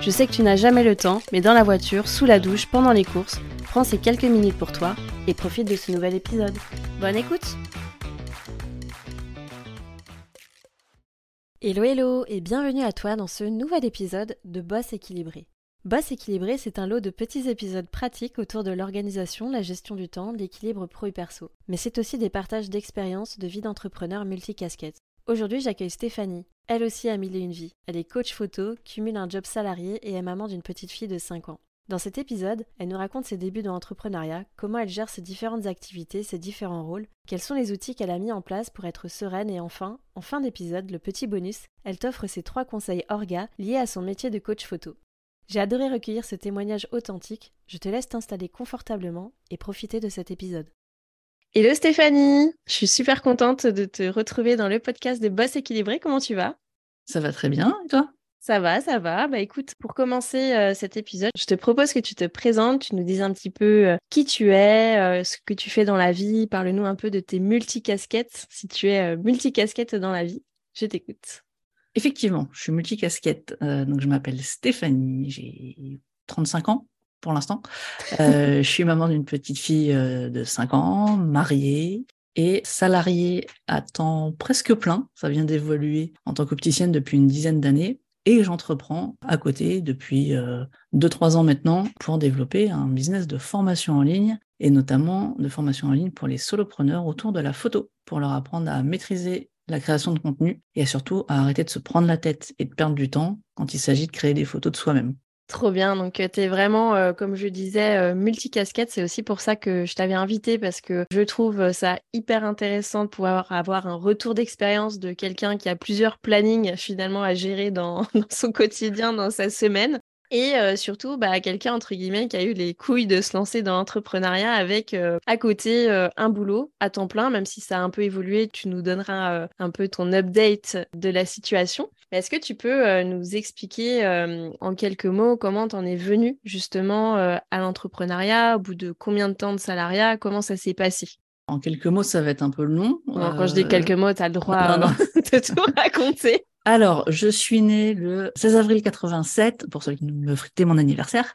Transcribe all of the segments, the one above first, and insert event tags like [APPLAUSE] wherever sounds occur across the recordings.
Je sais que tu n'as jamais le temps, mais dans la voiture, sous la douche, pendant les courses, prends ces quelques minutes pour toi et profite de ce nouvel épisode. Bonne écoute Hello hello et bienvenue à toi dans ce nouvel épisode de Boss équilibré. Boss équilibré, c'est un lot de petits épisodes pratiques autour de l'organisation, la gestion du temps, l'équilibre pro et perso. Mais c'est aussi des partages d'expériences de vie d'entrepreneur multicasquette. Aujourd'hui, j'accueille Stéphanie. Elle aussi a mille et une vie. Elle est coach photo, cumule un job salarié et est maman d'une petite fille de 5 ans. Dans cet épisode, elle nous raconte ses débuts dans l'entrepreneuriat, comment elle gère ses différentes activités, ses différents rôles, quels sont les outils qu'elle a mis en place pour être sereine et enfin, en fin d'épisode, le petit bonus, elle t'offre ses trois conseils orga liés à son métier de coach photo. J'ai adoré recueillir ce témoignage authentique, je te laisse t'installer confortablement et profiter de cet épisode. Hello Stéphanie, je suis super contente de te retrouver dans le podcast de Boss équilibré. Comment tu vas? Ça va très bien, et toi? Ça va, ça va. Bah écoute, pour commencer euh, cet épisode, je te propose que tu te présentes, tu nous dises un petit peu euh, qui tu es, euh, ce que tu fais dans la vie. Parle-nous un peu de tes multicasquettes, si tu es multicasquette dans la vie. Je t'écoute. Effectivement, je suis multicasquette. donc je m'appelle Stéphanie, j'ai 35 ans pour l'instant. Euh, je suis maman d'une petite fille euh, de 5 ans, mariée et salariée à temps presque plein. Ça vient d'évoluer en tant qu'opticienne depuis une dizaine d'années. Et j'entreprends à côté depuis 2-3 euh, ans maintenant pour développer un business de formation en ligne et notamment de formation en ligne pour les solopreneurs autour de la photo, pour leur apprendre à maîtriser la création de contenu et surtout à arrêter de se prendre la tête et de perdre du temps quand il s'agit de créer des photos de soi-même. Trop bien. Donc, euh, tu vraiment, euh, comme je disais, euh, multicasquette. C'est aussi pour ça que je t'avais invité parce que je trouve ça hyper intéressant de pouvoir avoir un retour d'expérience de quelqu'un qui a plusieurs plannings finalement à gérer dans [LAUGHS] son quotidien, dans sa semaine. Et surtout, bah, quelqu'un, entre guillemets, qui a eu les couilles de se lancer dans l'entrepreneuriat avec à côté un boulot à temps plein, même si ça a un peu évolué, tu nous donneras un peu ton update de la situation. Est-ce que tu peux nous expliquer en quelques mots comment tu en es venu justement à l'entrepreneuriat, au bout de combien de temps de salariat, comment ça s'est passé? En quelques mots, ça va être un peu long. Quand je dis quelques mots, tu as le droit [LAUGHS] de tout [LAUGHS] raconter. Alors, je suis née le 16 avril 87, pour ceux qui me fritaient mon anniversaire.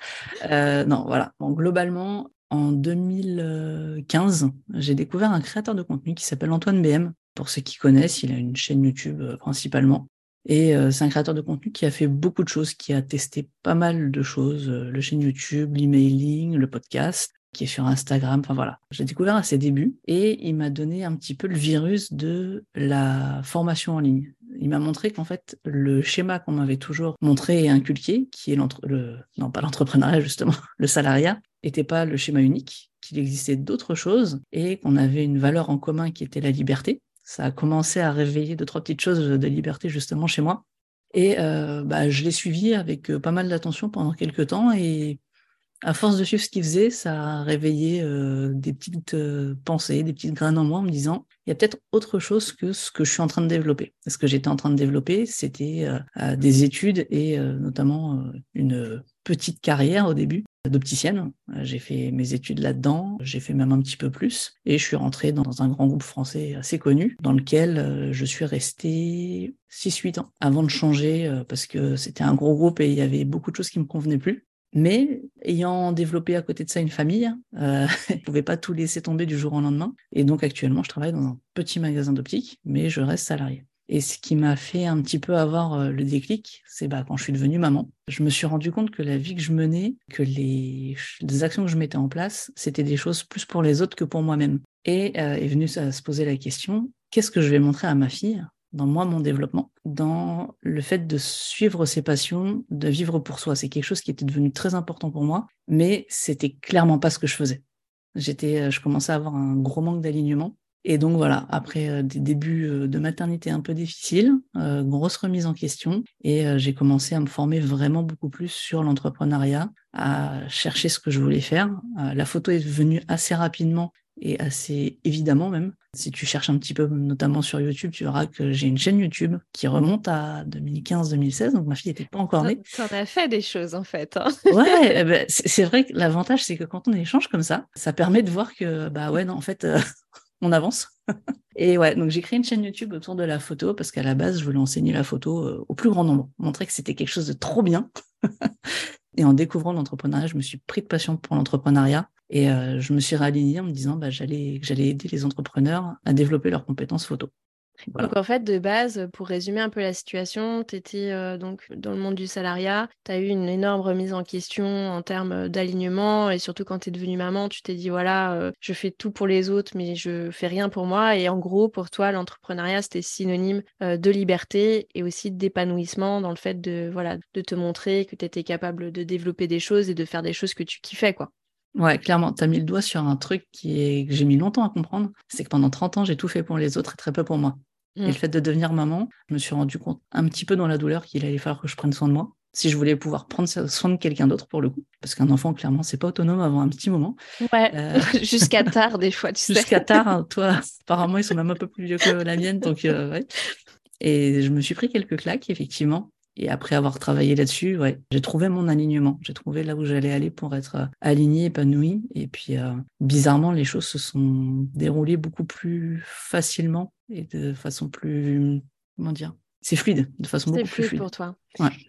Euh, non, voilà. Bon, globalement, en 2015, j'ai découvert un créateur de contenu qui s'appelle Antoine BM. Pour ceux qui connaissent, il a une chaîne YouTube euh, principalement. Et euh, c'est un créateur de contenu qui a fait beaucoup de choses, qui a testé pas mal de choses, le chaîne YouTube, l'emailing, le podcast, qui est sur Instagram. Enfin voilà, j'ai découvert à ses débuts et il m'a donné un petit peu le virus de la formation en ligne. Il m'a montré qu'en fait, le schéma qu'on m'avait toujours montré et inculqué, qui est le, non pas l'entrepreneuriat justement, [LAUGHS] le salariat, n'était pas le schéma unique, qu'il existait d'autres choses et qu'on avait une valeur en commun qui était la liberté. Ça a commencé à réveiller deux, trois petites choses de liberté justement chez moi. Et euh, bah, je l'ai suivi avec euh, pas mal d'attention pendant quelques temps et à force de suivre ce qu'il faisait, ça a réveillé euh, des petites euh, pensées, des petites graines en moi en me disant, il y a peut-être autre chose que ce que je suis en train de développer. Ce que j'étais en train de développer, c'était euh, des études et notamment une petite carrière au début d'opticienne. J'ai fait mes études là-dedans, j'ai fait même un petit peu plus, et je suis rentré dans un grand groupe français assez connu, dans lequel je suis resté 6-8 ans, avant de changer, parce que c'était un gros groupe et il y avait beaucoup de choses qui me convenaient plus. Mais ayant développé à côté de ça une famille, euh, [LAUGHS] je ne pouvais pas tout laisser tomber du jour au lendemain. Et donc actuellement, je travaille dans un petit magasin d'optique, mais je reste salarié. Et ce qui m'a fait un petit peu avoir euh, le déclic, c'est bah, quand je suis devenue maman. Je me suis rendu compte que la vie que je menais, que les, actions que je mettais en place, c'était des choses plus pour les autres que pour moi-même. Et euh, est venu à se poser la question, qu'est-ce que je vais montrer à ma fille dans moi, mon développement, dans le fait de suivre ses passions, de vivre pour soi. C'est quelque chose qui était devenu très important pour moi, mais c'était clairement pas ce que je faisais. J'étais, euh, je commençais à avoir un gros manque d'alignement Et donc voilà, après des débuts de maternité un peu difficiles, grosse remise en question, et j'ai commencé à me former vraiment beaucoup plus sur l'entrepreneuriat, à chercher ce que je voulais faire. la photo est venue assez rapidement et assez évidemment même. Si tu cherches un petit peu, notamment sur YouTube, tu verras que j'ai une chaîne YouTube qui remonte à 2015-2016, donc ma fille n'était pas encore née. Tu en as fait des choses en fait. Hein. [LAUGHS] ouais, eh ben, c'est vrai que l'avantage, c'est que quand on échange comme ça, ça permet de voir que, bah ouais, non, en fait, euh, [LAUGHS] on avance. [LAUGHS] Et ouais, donc j'ai créé une chaîne YouTube autour de la photo parce qu'à la base, je voulais enseigner la photo euh, au plus grand nombre, montrer que c'était quelque chose de trop bien. Et en découvrant l'entrepreneuriat, je me suis pris de passion pour l'entrepreneuriat et euh, je me suis réalignée en me disant bah, j'allais j'allais aider les entrepreneurs à développer leurs compétences photo. Donc en fait, de base, pour résumer un peu la situation, tu étais euh, donc dans le monde du salariat, tu as eu une énorme remise en question en termes d'alignement et surtout quand tu es devenue maman, tu t'es dit voilà, euh, je fais tout pour les autres mais je fais rien pour moi et en gros pour toi l'entrepreneuriat c'était synonyme de liberté et aussi d'épanouissement dans le fait de voilà, de te montrer que tu étais capable de développer des choses et de faire des choses que tu kiffais quoi. Ouais, clairement, tu as mis le doigt sur un truc qui est, que j'ai mis longtemps à comprendre. C'est que pendant 30 ans, j'ai tout fait pour les autres et très peu pour moi. Et le mmh. fait de devenir maman, je me suis rendu compte un petit peu dans la douleur qu'il allait falloir que je prenne soin de moi si je voulais pouvoir prendre soin de quelqu'un d'autre pour le coup. Parce qu'un enfant, clairement, c'est pas autonome avant un petit moment. Ouais, euh, [LAUGHS] jusqu'à tard des fois, tu sais. Jusqu'à tard, hein, [LAUGHS] toi, apparemment, ils sont même un peu plus vieux que la mienne. Donc, euh, ouais. Et je me suis pris quelques claques, effectivement. Et après avoir travaillé là-dessus, ouais, j'ai trouvé mon alignement. J'ai trouvé là où j'allais aller pour être euh, alignée, épanouie. Et puis, euh, bizarrement, les choses se sont déroulées beaucoup plus facilement et de façon plus, comment dire, c'est fluide, de façon beaucoup plus fluide pour toi.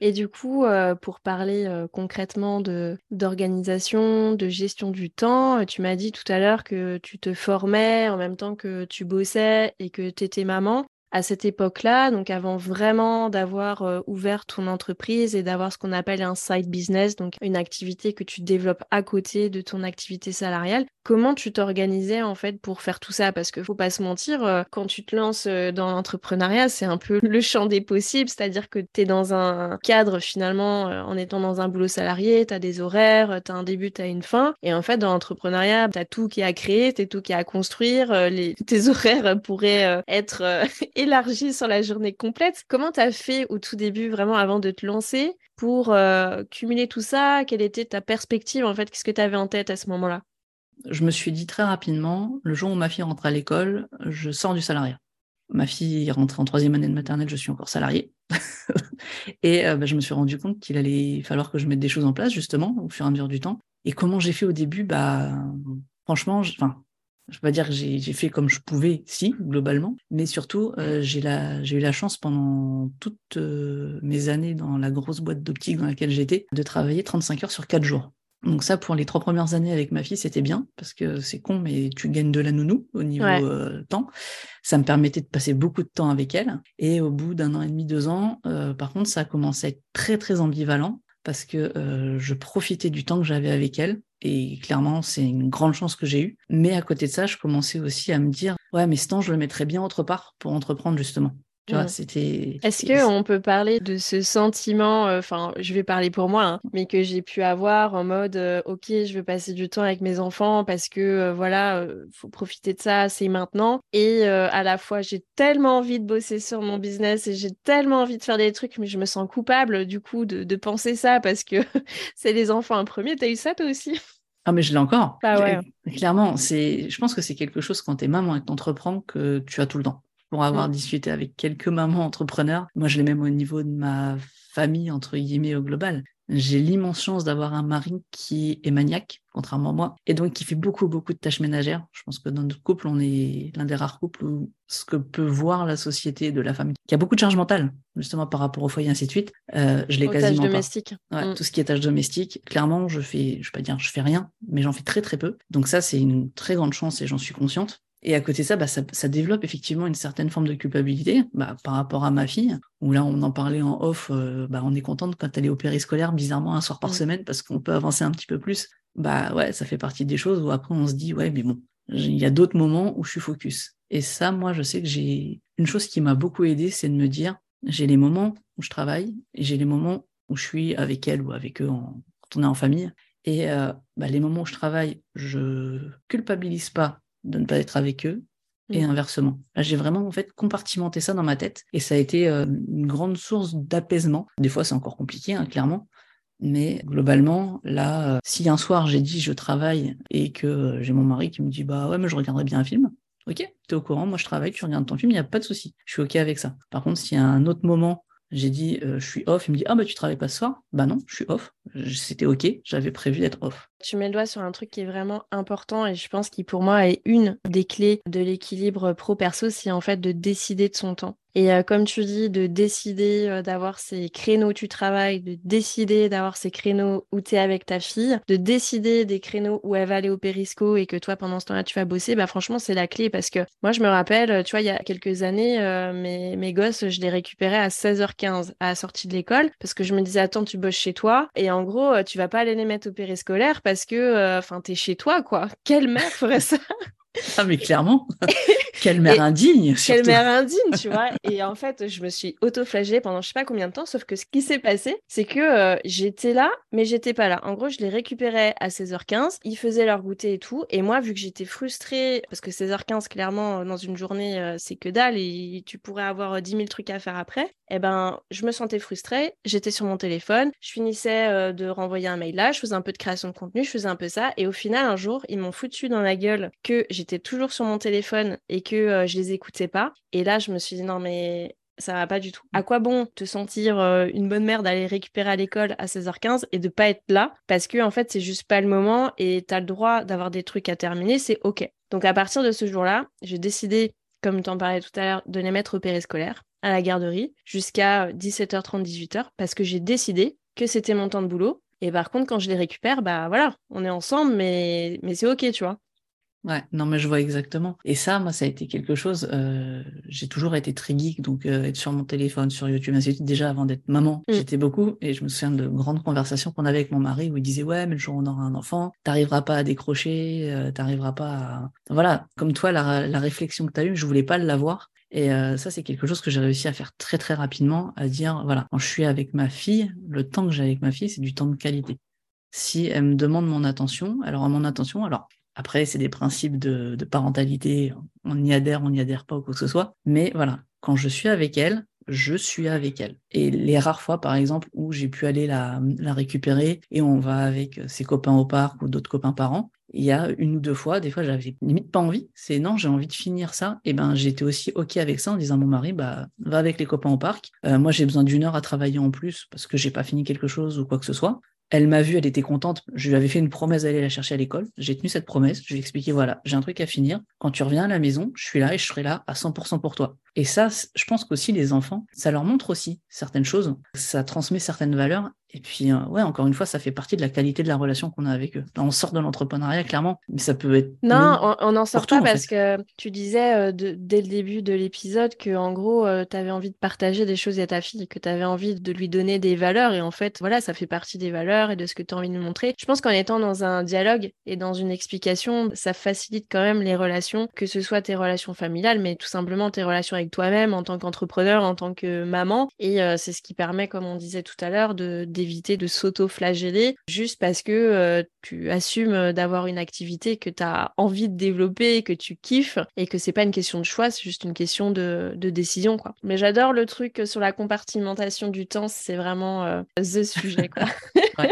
Et du coup, euh, pour parler concrètement de d'organisation, de gestion du temps, tu m'as dit tout à l'heure que tu te formais en même temps que tu bossais et que tu étais maman à cette époque-là, donc avant vraiment d'avoir euh, ouvert ton entreprise et d'avoir ce qu'on appelle un side business, donc une activité que tu développes à côté de ton activité salariale, comment tu t'organisais en fait pour faire tout ça? Parce que faut pas se mentir, euh, quand tu te lances euh, dans l'entrepreneuriat, c'est un peu le champ des possibles, c'est-à-dire que tu es dans un cadre finalement en étant dans un boulot salarié, tu as des horaires, tu as un début, tu as une fin, et en fait dans l'entrepreneuriat, tu as tout qui est à créer, tu tout qui est à construire, [LAUGHS] tes horaires pourraient être élargi sur la journée complète. Comment tu as fait au tout début, vraiment avant de te lancer, pour euh, cumuler tout ça? Quelle était ta perspective en fait? Qu'est-ce que tu avais en tête à ce moment-là? Je me suis dit très rapidement, le jour où ma fille rentre à l'école, je sors du salariat. Ma fille rentre en troisième année de maternelle, je suis encore salarié. [LAUGHS] et euh, bah, je me suis rendu compte qu'il allait falloir que je mette des choses en place, justement, au fur et à mesure du temps. Et comment j'ai fait au début? Bah, Franchement, je ne peux pas dire que j'ai fait comme je pouvais, si, globalement, mais surtout, euh, j'ai eu la chance pendant toutes euh, mes années dans la grosse boîte d'optique dans laquelle j'étais, de travailler 35 heures sur 4 jours. Donc ça, pour les trois premières années avec ma fille, c'était bien, parce que c'est con, mais tu gagnes de la nounou au niveau euh, temps. Ça me permettait de passer beaucoup de temps avec elle. Et au bout d'un an et demi, deux ans, par contre, ça a commencé à être très, très ambivalent, parce que je profitais du temps que j'avais avec elle et clairement, c'est une grande chance que j'ai eue. Mais à côté de ça, je commençais aussi à me dire, ouais, mais ce temps, je le mettrais bien autre part pour entreprendre, justement. Mm. c'était. Est-ce qu'on peut parler de ce sentiment, euh, enfin, je vais parler pour moi, hein, mais que j'ai pu avoir en mode, euh, ok, je veux passer du temps avec mes enfants parce que euh, voilà, faut profiter de ça, c'est maintenant. Et à la fois, j'ai tellement envie de bosser sur mon business et j'ai tellement envie de faire des trucs, mais je me sens coupable du coup de, de penser ça parce que [LAUGHS] c'est les enfants en premier. T'as eu ça toi aussi? Ah, mais je l'ai encore. Bah ouais. Clairement, c'est, je pense que c'est quelque chose quand tu es maman et que tu entreprends que tu as tout le temps pour avoir mm. discuté avec quelques mamans entrepreneurs. Moi, je l'ai même au niveau de ma famille, entre guillemets, au global. J'ai l'immense chance d'avoir un mari qui est maniaque, contrairement à moi, et donc qui fait beaucoup, beaucoup de tâches ménagères. Je pense que dans notre couple, on est l'un des rares couples où ce que peut voir la société de la femme, qui a beaucoup de charge mentale, justement par rapport au foyer, ainsi de suite, euh, je l'ai quasiment domestiques. pas. Ouais, mm. Tout ce qui est tâches domestiques, clairement, je fais, je vais pas dire, je fais rien, mais j'en fais très, très peu. Donc ça, c'est une très grande chance et j'en suis consciente. Et à côté de ça, bah, ça, ça, développe effectivement une certaine forme de culpabilité bah, par rapport à ma fille, où là, on en parlait en off, euh, bah, on est contente quand elle est au périscolaire, bizarrement, un soir par semaine, parce qu'on peut avancer un petit peu plus. Bah ouais, ça fait partie des choses où après, on se dit, ouais, mais bon, il y a d'autres moments où je suis focus. Et ça, moi, je sais que j'ai une chose qui m'a beaucoup aidé, c'est de me dire, j'ai les moments où je travaille et j'ai les moments où je suis avec elle ou avec eux en, quand on est en famille. Et euh, bah, les moments où je travaille, je culpabilise pas de ne pas être avec eux. et Mm. inversement. Là, j'ai vraiment en fait compartimenté ça dans ma tête et ça a été euh, une grande source d'apaisement. Des fois, c'est encore compliqué, hein, clairement. Mais globalement, là, euh, si un soir j'ai dit je travaille et que euh, j'ai mon mari qui me dit bah ouais, mais je regarderai bien un film, ok, t'es au courant, moi je travaille, tu regardes ton film, il n'y a pas de souci, je suis ok avec ça. Par contre, s'il y a un autre moment, j'ai dit je suis off, il me dit ah bah tu travailles pas ce soir, bah non, je suis off, c'était ok, j'avais prévu d'être off. Tu mets le doigt sur un truc qui est vraiment important et je pense qui pour moi est une des clés de l'équilibre pro-perso, c'est en fait de décider de son temps. Et euh, comme tu dis, de décider euh, d'avoir ces créneaux où tu travailles, de décider d'avoir ces créneaux où tu es avec ta fille, de décider des créneaux où elle va aller au périsco et que toi pendant ce temps-là tu vas bosser, bah franchement c'est la clé parce que moi je me rappelle, tu vois, il y a quelques années, euh, mes, gosses, je les récupérais à 16h15 à la sortie de l'école parce que je me disais attends tu bosses chez toi et en gros tu vas pas aller les mettre au périscolaire que euh, enfin t'es chez toi quoi. Quelle mère ferait ça? [LAUGHS] Ah mais clairement, [LAUGHS] quelle mère Et- indigne Quelle mère indigne, tu vois. Et en fait, je me suis auto-flagellée pendant je sais pas combien de temps, sauf que ce qui s'est passé, c'est que euh, j'étais là, mais j'étais pas là. En gros, je les récupérais à 16h15, ils faisaient leur goûter et tout. Et moi, vu que j'étais frustrée, parce que 16h15, clairement, euh, dans une journée, euh, c'est que dalle et tu pourrais avoir euh, 10 000 trucs à faire après, eh ben, je me sentais frustrée, j'étais sur mon téléphone, je finissais euh, de renvoyer un mail là, je faisais un peu de création de contenu, je faisais un peu ça. Et au final, un jour, ils m'ont foutu dans la gueule que j'étais toujours sur mon téléphone et que euh, je les écoutais pas. Et là, je me suis dit, non, mais ça va pas du tout. À quoi bon te sentir euh, une bonne mère d'aller récupérer à l'école à 16h15 et de pas être là? Parce que en fait c'est juste pas le moment et t'as le droit d'avoir des trucs à terminer, c'est ok. Donc à partir de ce jour-là, j'ai décidé, comme tu en parlais tout à l'heure, de les mettre au périscolaire à la garderie jusqu'à euh, 17h30, 18h parce que j'ai décidé que c'était mon temps de boulot. Et par contre, quand je les récupère, bah voilà, on est ensemble, mais, mais c'est ok, tu vois. Ouais, non mais je vois exactement. Et ça, moi, ça a été quelque chose. euh, j'ai toujours été très geek, donc euh, être sur mon téléphone, sur YouTube, ainsi de suite. Déjà avant d'être maman, Mm. j'étais beaucoup. Et je me souviens de grandes conversations qu'on avait avec mon mari où il disait ouais, mais le jour où on aura un enfant, t'arriveras pas à décrocher, euh, t'arriveras pas à. Voilà, comme toi, la, la réflexion que t'as eue, je voulais pas l'avoir. Et euh, ça, c'est quelque chose que j'ai réussi à faire très très rapidement, à dire voilà, quand je suis avec ma fille, le temps que j'ai avec ma fille, c'est du temps de qualité. Si elle me demande mon attention, aura mon attention. Alors après, c'est des principes de, parentalité. On y adhère, on n'y adhère pas ou quoi que ce soit. Mais voilà, quand je suis avec elle, je suis avec elle. Et les rares fois, par exemple, où j'ai pu aller la récupérer et on va avec ses copains au parc ou d'autres copains parents, il y a une ou deux fois, des fois, j'avais limite pas envie. C'est non, j'ai envie de finir ça. Et ben, j'étais aussi OK avec ça en disant mon mari, bah, va avec les copains au parc. Euh, moi, j'ai besoin d'une heure à travailler en plus parce que j'ai pas fini quelque chose ou quoi que ce soit. Elle m'a vu, elle était contente. Je lui avais fait une promesse d'aller la chercher à l'école. J'ai tenu cette promesse. Je lui ai expliqué, voilà, j'ai un truc à finir. Quand tu reviens à la maison, je suis là et je serai là à 100% pour toi. Et ça, je pense qu'aussi les enfants, ça leur montre aussi certaines choses. Ça transmet certaines valeurs. Et puis, euh, ouais, encore une fois, ça fait partie de la qualité de la relation qu'on a avec eux. On sort de l'entrepreneuriat, clairement, mais ça peut être... Non, on- n'en sort tout, pas en parce que tu disais euh, de- dès le début de l'épisode que en gros, tu avais envie de partager des choses à ta fille, que tu avais envie de lui donner des valeurs et en fait, voilà, ça fait partie des valeurs et de ce que tu as envie de lui montrer. Je pense qu'en étant dans un dialogue et dans une explication, ça facilite quand même les relations, que ce soit tes relations familiales, mais tout simplement tes relations avec toi-même en tant qu'entrepreneur, en tant que maman. Et euh, c'est ce qui permet, comme on disait tout à l'heure, de d'éviter de s'auto-flageller juste parce que euh, tu assumes euh, d'avoir une activité que tu as envie de développer, que tu kiffes et que c'est pas une question de choix, c'est juste une question de, décision quoi. Mais j'adore le truc sur la compartimentation du temps, c'est vraiment euh, the sujet quoi. [LAUGHS]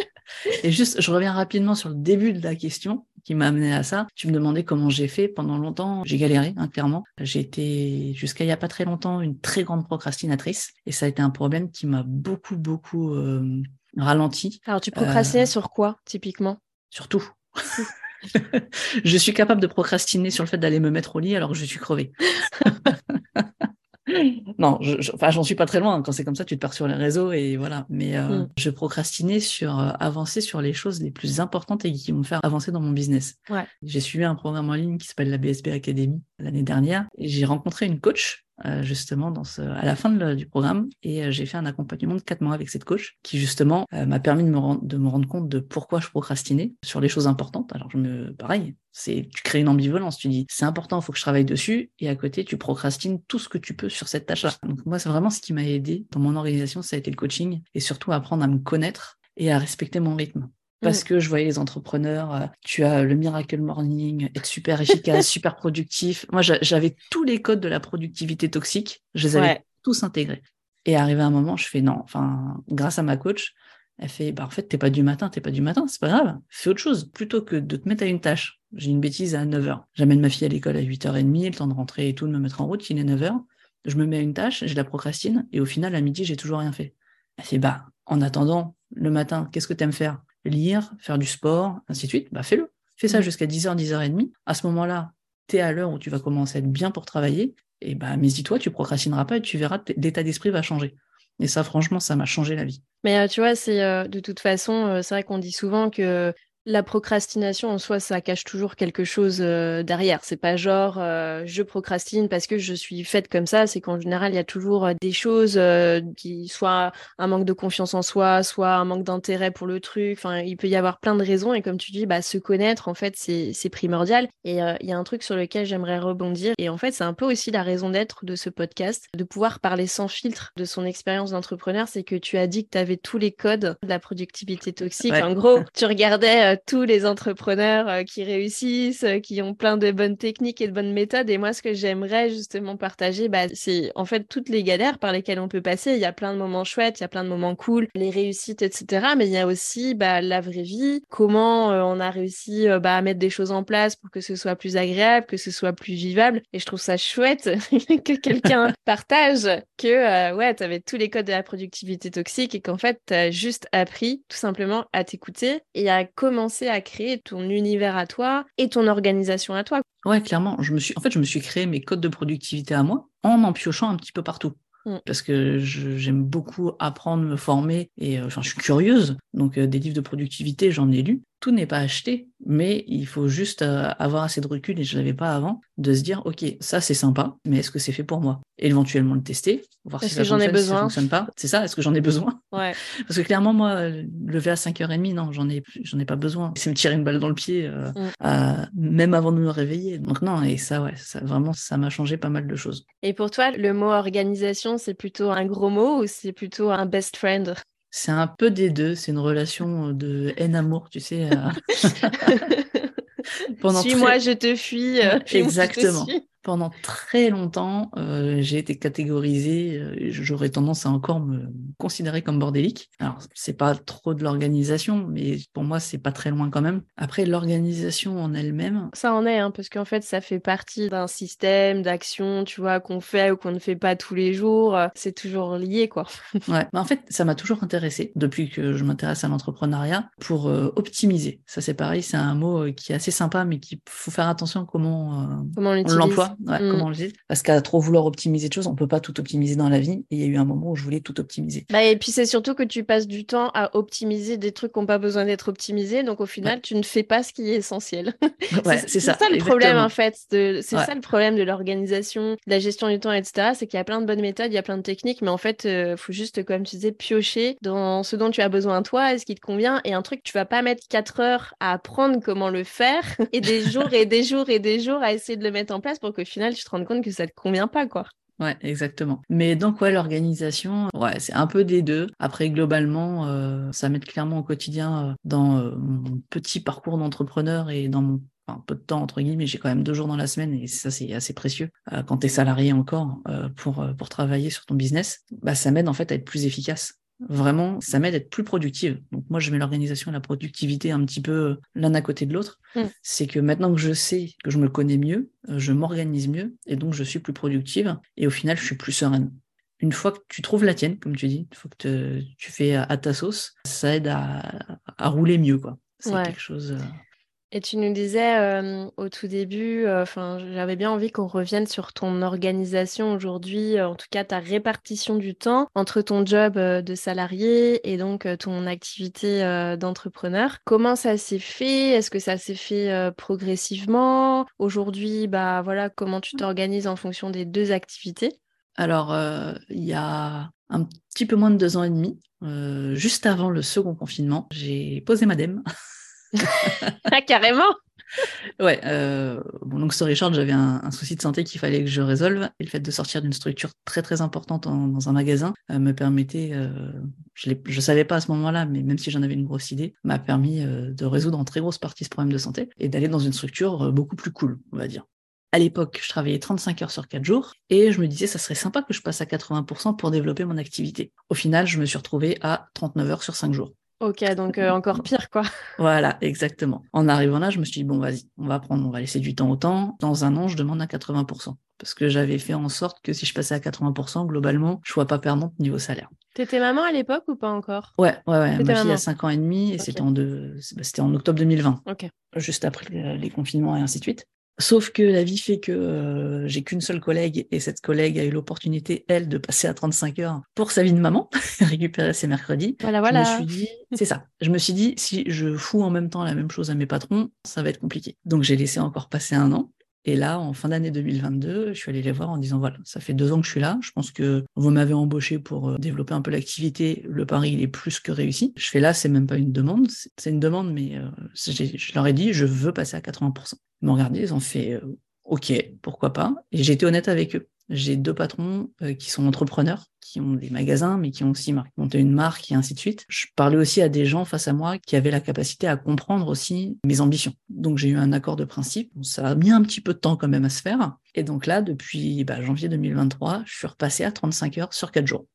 Et juste, je reviens rapidement sur le début de la question qui m'a amené à ça. Tu me demandais comment j'ai fait. Pendant longtemps, j'ai galéré, hein, clairement. J'ai été, jusqu'à il y a pas très longtemps, une très grande procrastinatrice. Et ça a été un problème qui m'a beaucoup, beaucoup euh, ralenti, Alors tu procrastinais Euh, sur quoi typiquement? surtout. [LAUGHS] je suis capable de procrastiner sur le fait d'aller me mettre au lit alors que je suis crevée. [LAUGHS] non, je, je- enfin, j'en suis pas très loin. Quand c'est comme ça, tu te perds sur les réseaux et voilà. Mais euh, Mm. je procrastinais sur euh, avancer sur les choses les plus importantes et qui vont me faire avancer dans mon business. Ouais. J'ai suivi un programme en ligne qui s'appelle la BSB Academy l'année dernière et j'ai rencontré une coach euh, justement à la fin du programme et euh, j'ai fait un accompagnement de quatre mois avec cette coach qui justement euh, m'a permis de me, rendre, de me rendre compte de pourquoi je procrastinais sur les choses importantes. Alors je me, pareil, c'est tu crées une ambivalence. Tu dis c'est important, il faut que je travaille dessus et à côté tu procrastines tout ce que tu peux sur cette tâche-là. Donc moi c'est vraiment ce qui m'a aidé dans mon organisation, ça a été le coaching et surtout apprendre à me connaître et à respecter mon rythme. Parce que je voyais les entrepreneurs, euh, tu as le miracle morning, être super efficace, [LAUGHS] super productif. Moi, j'avais tous les codes de la productivité toxique, je les avais tous intégrés. Et arrivé à un moment, je fais non, enfin, grâce à ma coach, elle fait, bah, en fait, t'es pas du matin, t'es pas du matin, c'est pas grave, fais autre chose. Plutôt que de te mettre à une tâche, j'ai une bêtise à 9h. J'amène ma fille à l'école à 8h30, le temps de rentrer et tout, de me mettre en route, il est 9h. Je me mets à une tâche, je la procrastine, et au final, à midi, j'ai toujours rien fait. Elle fait, bah, en attendant, le matin, qu'est-ce que t'aimes faire? Lire, faire du sport, ainsi de suite, bah, fais-le. Fais ça mmh. jusqu'à 10h, 10h30. À ce moment-là, t'es à l'heure où tu vas commencer à être bien pour travailler, et bah, mais dis-toi, tu procrastineras pas et tu verras, l'état d'esprit va changer. Et ça, franchement, ça m'a changé la vie. Mais euh, tu vois, c'est euh, de toute façon, euh, c'est vrai qu'on dit souvent que la procrastination en soi, ça cache toujours quelque chose derrière. C'est pas genre je procrastine parce que je suis faite comme ça. C'est qu'en général, il y a toujours des choses qui soit un manque de confiance en soi, soit un manque d'intérêt pour le truc. Enfin, il peut y avoir plein de raisons. Et comme tu dis, bah, se connaître, en fait, c'est primordial. Et il y a un truc sur lequel j'aimerais rebondir. Et en fait, c'est un peu aussi la raison d'être de ce podcast, de pouvoir parler sans filtre de son expérience d'entrepreneur. C'est que tu as dit que tu avais tous les codes de la productivité toxique. En gros, tu regardais euh, tous les entrepreneurs euh, qui réussissent, euh, qui ont plein de bonnes techniques et de bonnes méthodes. Et moi, ce que j'aimerais justement partager, bah, c'est en fait toutes les galères par lesquelles on peut passer. Il y a plein de moments chouettes, il y a plein de moments cool, les réussites, etc. Mais il y a aussi bah, la vraie vie, comment on a réussi bah, à mettre des choses en place pour que ce soit plus agréable, que ce soit plus vivable. Et je trouve ça chouette [LAUGHS] que quelqu'un [LAUGHS] partage que ouais, tu avais tous les codes de la productivité toxique et qu'en fait, tu as juste appris tout simplement à t'écouter et à à créer ton univers à toi et ton organisation à toi. Ouais, clairement. Je me suis, en fait, je me suis créé mes codes de productivité à moi en en piochant un petit peu partout. Mm. Parce que j'aime beaucoup apprendre, me former et euh, enfin, je suis curieuse. Donc, euh, des livres de productivité, j'en ai lu tout n'est pas acheté, mais il faut juste euh, avoir assez de recul, et je l'avais pas avant, de se dire, OK, ça c'est sympa, mais est-ce que c'est fait pour moi? Et éventuellement le tester, voir si ça j'en ai besoin? fonctionne pas. C'est ça, est-ce que j'en ai besoin? Ouais. [LAUGHS] Parce que clairement, moi, lever à 5h30, non, j'en ai, j'en ai pas besoin. C'est me tirer une balle dans le pied, euh, mm. même avant de me réveiller. Donc non, et ça, ouais, ça, vraiment, ça m'a changé pas mal de choses. Et pour toi, le mot organisation, c'est plutôt un gros mot ou c'est plutôt un best friend? C'est un peu des deux, c'est une relation de haine-amour, tu sais. [LAUGHS] [LAUGHS] Euh. Suis-moi, je te fuis. [LAUGHS] Exactement pendant très longtemps, euh, j'ai été catégorisée, euh, j'aurais tendance à encore me considérer comme bordélique. Alors, c'est pas trop de l'organisation, mais pour moi, c'est pas très loin quand même. Après, l'organisation en elle-même. Ça en est, hein, parce qu'en fait, ça fait partie d'un système d'action, tu vois, qu'on fait ou qu'on ne fait pas tous les jours. C'est toujours lié, quoi. [LAUGHS] ouais, mais en fait, ça m'a toujours intéressé depuis que je m'intéresse à l'entrepreneuriat pour euh, optimiser. Ça, c'est pareil, c'est un mot qui est assez sympa, mais qu'il faut faire attention comment, comment on l'emploie ouais, mm. comment on le dit Parce qu'à trop vouloir optimiser de choses, on peut pas tout optimiser dans la vie. Et il y a eu un moment où je voulais tout optimiser. Bah, et puis c'est surtout que tu passes du temps à optimiser des trucs qui n'ont pas besoin d'être optimisés. Donc au final, tu ne fais pas ce qui est essentiel. [LAUGHS] c'est ça. ça le problème en fait. C'est ça le problème de l'organisation, de la gestion du temps, etc. C'est qu'il y a plein de bonnes méthodes, il y a plein de techniques, mais en fait, il euh, faut juste, comme tu disais, piocher dans ce dont tu as besoin toi, est-ce qui te convient. Et un truc, tu vas pas mettre 4 heures à apprendre comment le faire [LAUGHS] et des jours et des jours et des jours à essayer de le mettre en place pour qu'au final, tu te rends compte que ça te convient pas, quoi. Ouais, exactement. Mais donc, ouais, l'organisation, ouais, c'est un peu des deux. Après, globalement, euh, ça m'aide clairement au quotidien euh, dans euh, mon petit parcours d'entrepreneur et dans mon enfin, peu de temps, entre guillemets, j'ai quand même deux jours dans la semaine et ça, c'est assez précieux. quand tu es salarié encore pour, pour travailler sur ton business, bah, ça m'aide en fait à être plus efficace. Vraiment, ça m'aide à être plus productive. Donc moi, je mets l'organisation et la productivité un petit peu euh, l'un à côté de l'autre. Mm. C'est que maintenant que je sais que je me connais mieux, euh, je m'organise mieux et donc je suis plus productive et au final, je suis plus sereine. Une fois que tu trouves la tienne, comme tu dis, une fois que tu fais à ta sauce, ça aide à, rouler mieux. quoi. C'est quelque chose... Euh, et tu nous disais euh, au tout début, euh, enfin, j'avais bien envie qu'on revienne sur ton organisation aujourd'hui, euh, en tout cas ta répartition du temps entre ton job de salarié et donc ton activité d'entrepreneur. Comment ça s'est fait? Est-ce que ça s'est fait progressivement? Aujourd'hui, bah voilà, comment tu t'organises en fonction des deux activités? Alors, il y a un petit peu moins de deux ans et demi, juste avant le second confinement, j'ai posé madame. [LAUGHS] ah, carrément ouais, euh, bon, donc sur Richard, j'avais un, souci de santé qu'il fallait que je résolve. Et le fait de sortir d'une structure très très importante dans un magasin euh, me permettait, euh, je ne savais pas à ce moment-là, mais même si j'en avais une grosse idée, m'a permis de résoudre en très grosse partie ce problème de santé et d'aller dans une structure beaucoup plus cool, on va dire. À l'époque, je travaillais 35 heures sur 4 jours et je me disais, ça serait sympa que je passe à 80% pour développer mon activité. Au final, je me suis retrouvée à 39 heures sur 5 jours. Ok, donc euh, encore pire, quoi. Voilà, exactement. En arrivant là, je me suis dit, bon, vas-y, on va prendre, on va laisser du temps au temps. Dans un an, je demande à 80%. Parce que j'avais fait en sorte que si je passais à 80%, globalement, je ne sois pas perdante niveau salaire. T'étais maman à l'époque ou pas encore? Ouais, ouais, ouais. Ma fille a 5 ans et demi et c'était en, de... En octobre 2020. Ok. Juste après les confinements et ainsi de suite. Sauf que la vie fait que euh, j'ai qu'une seule collègue et cette collègue a eu l'opportunité, elle, de passer à 35 heures pour sa vie de maman, [LAUGHS] récupérer ses mercredis. Voilà, voilà. Je me suis dit, c'est ça. Je me suis dit, si je fous en même temps la même chose à mes patrons, ça va être compliqué. Donc j'ai laissé encore passer un an. Et là, en fin d'année 2022, je suis allée les voir en disant voilà, ça fait deux ans que je suis là. Je pense que vous m'avez embauché pour euh, développer un peu l'activité. Le pari, il est plus que réussi. Je fais là, c'est même pas une demande. C'est une demande, mais euh, je leur ai dit je veux passer à 80%. Ils m'ont regardé, ils ont fait euh, OK, pourquoi pas? Et j'ai été honnête avec eux. J'ai deux patrons qui sont entrepreneurs, qui ont des magasins, mais qui ont aussi monté une marque et ainsi de suite. Je parlais aussi à des gens face à moi qui avaient la capacité à comprendre aussi mes ambitions. Donc j'ai eu un accord de principe. Ça a mis un petit peu de temps quand même à se faire. Et donc là, depuis bah, janvier 2023, je suis repassé à 35 heures sur 4 jours.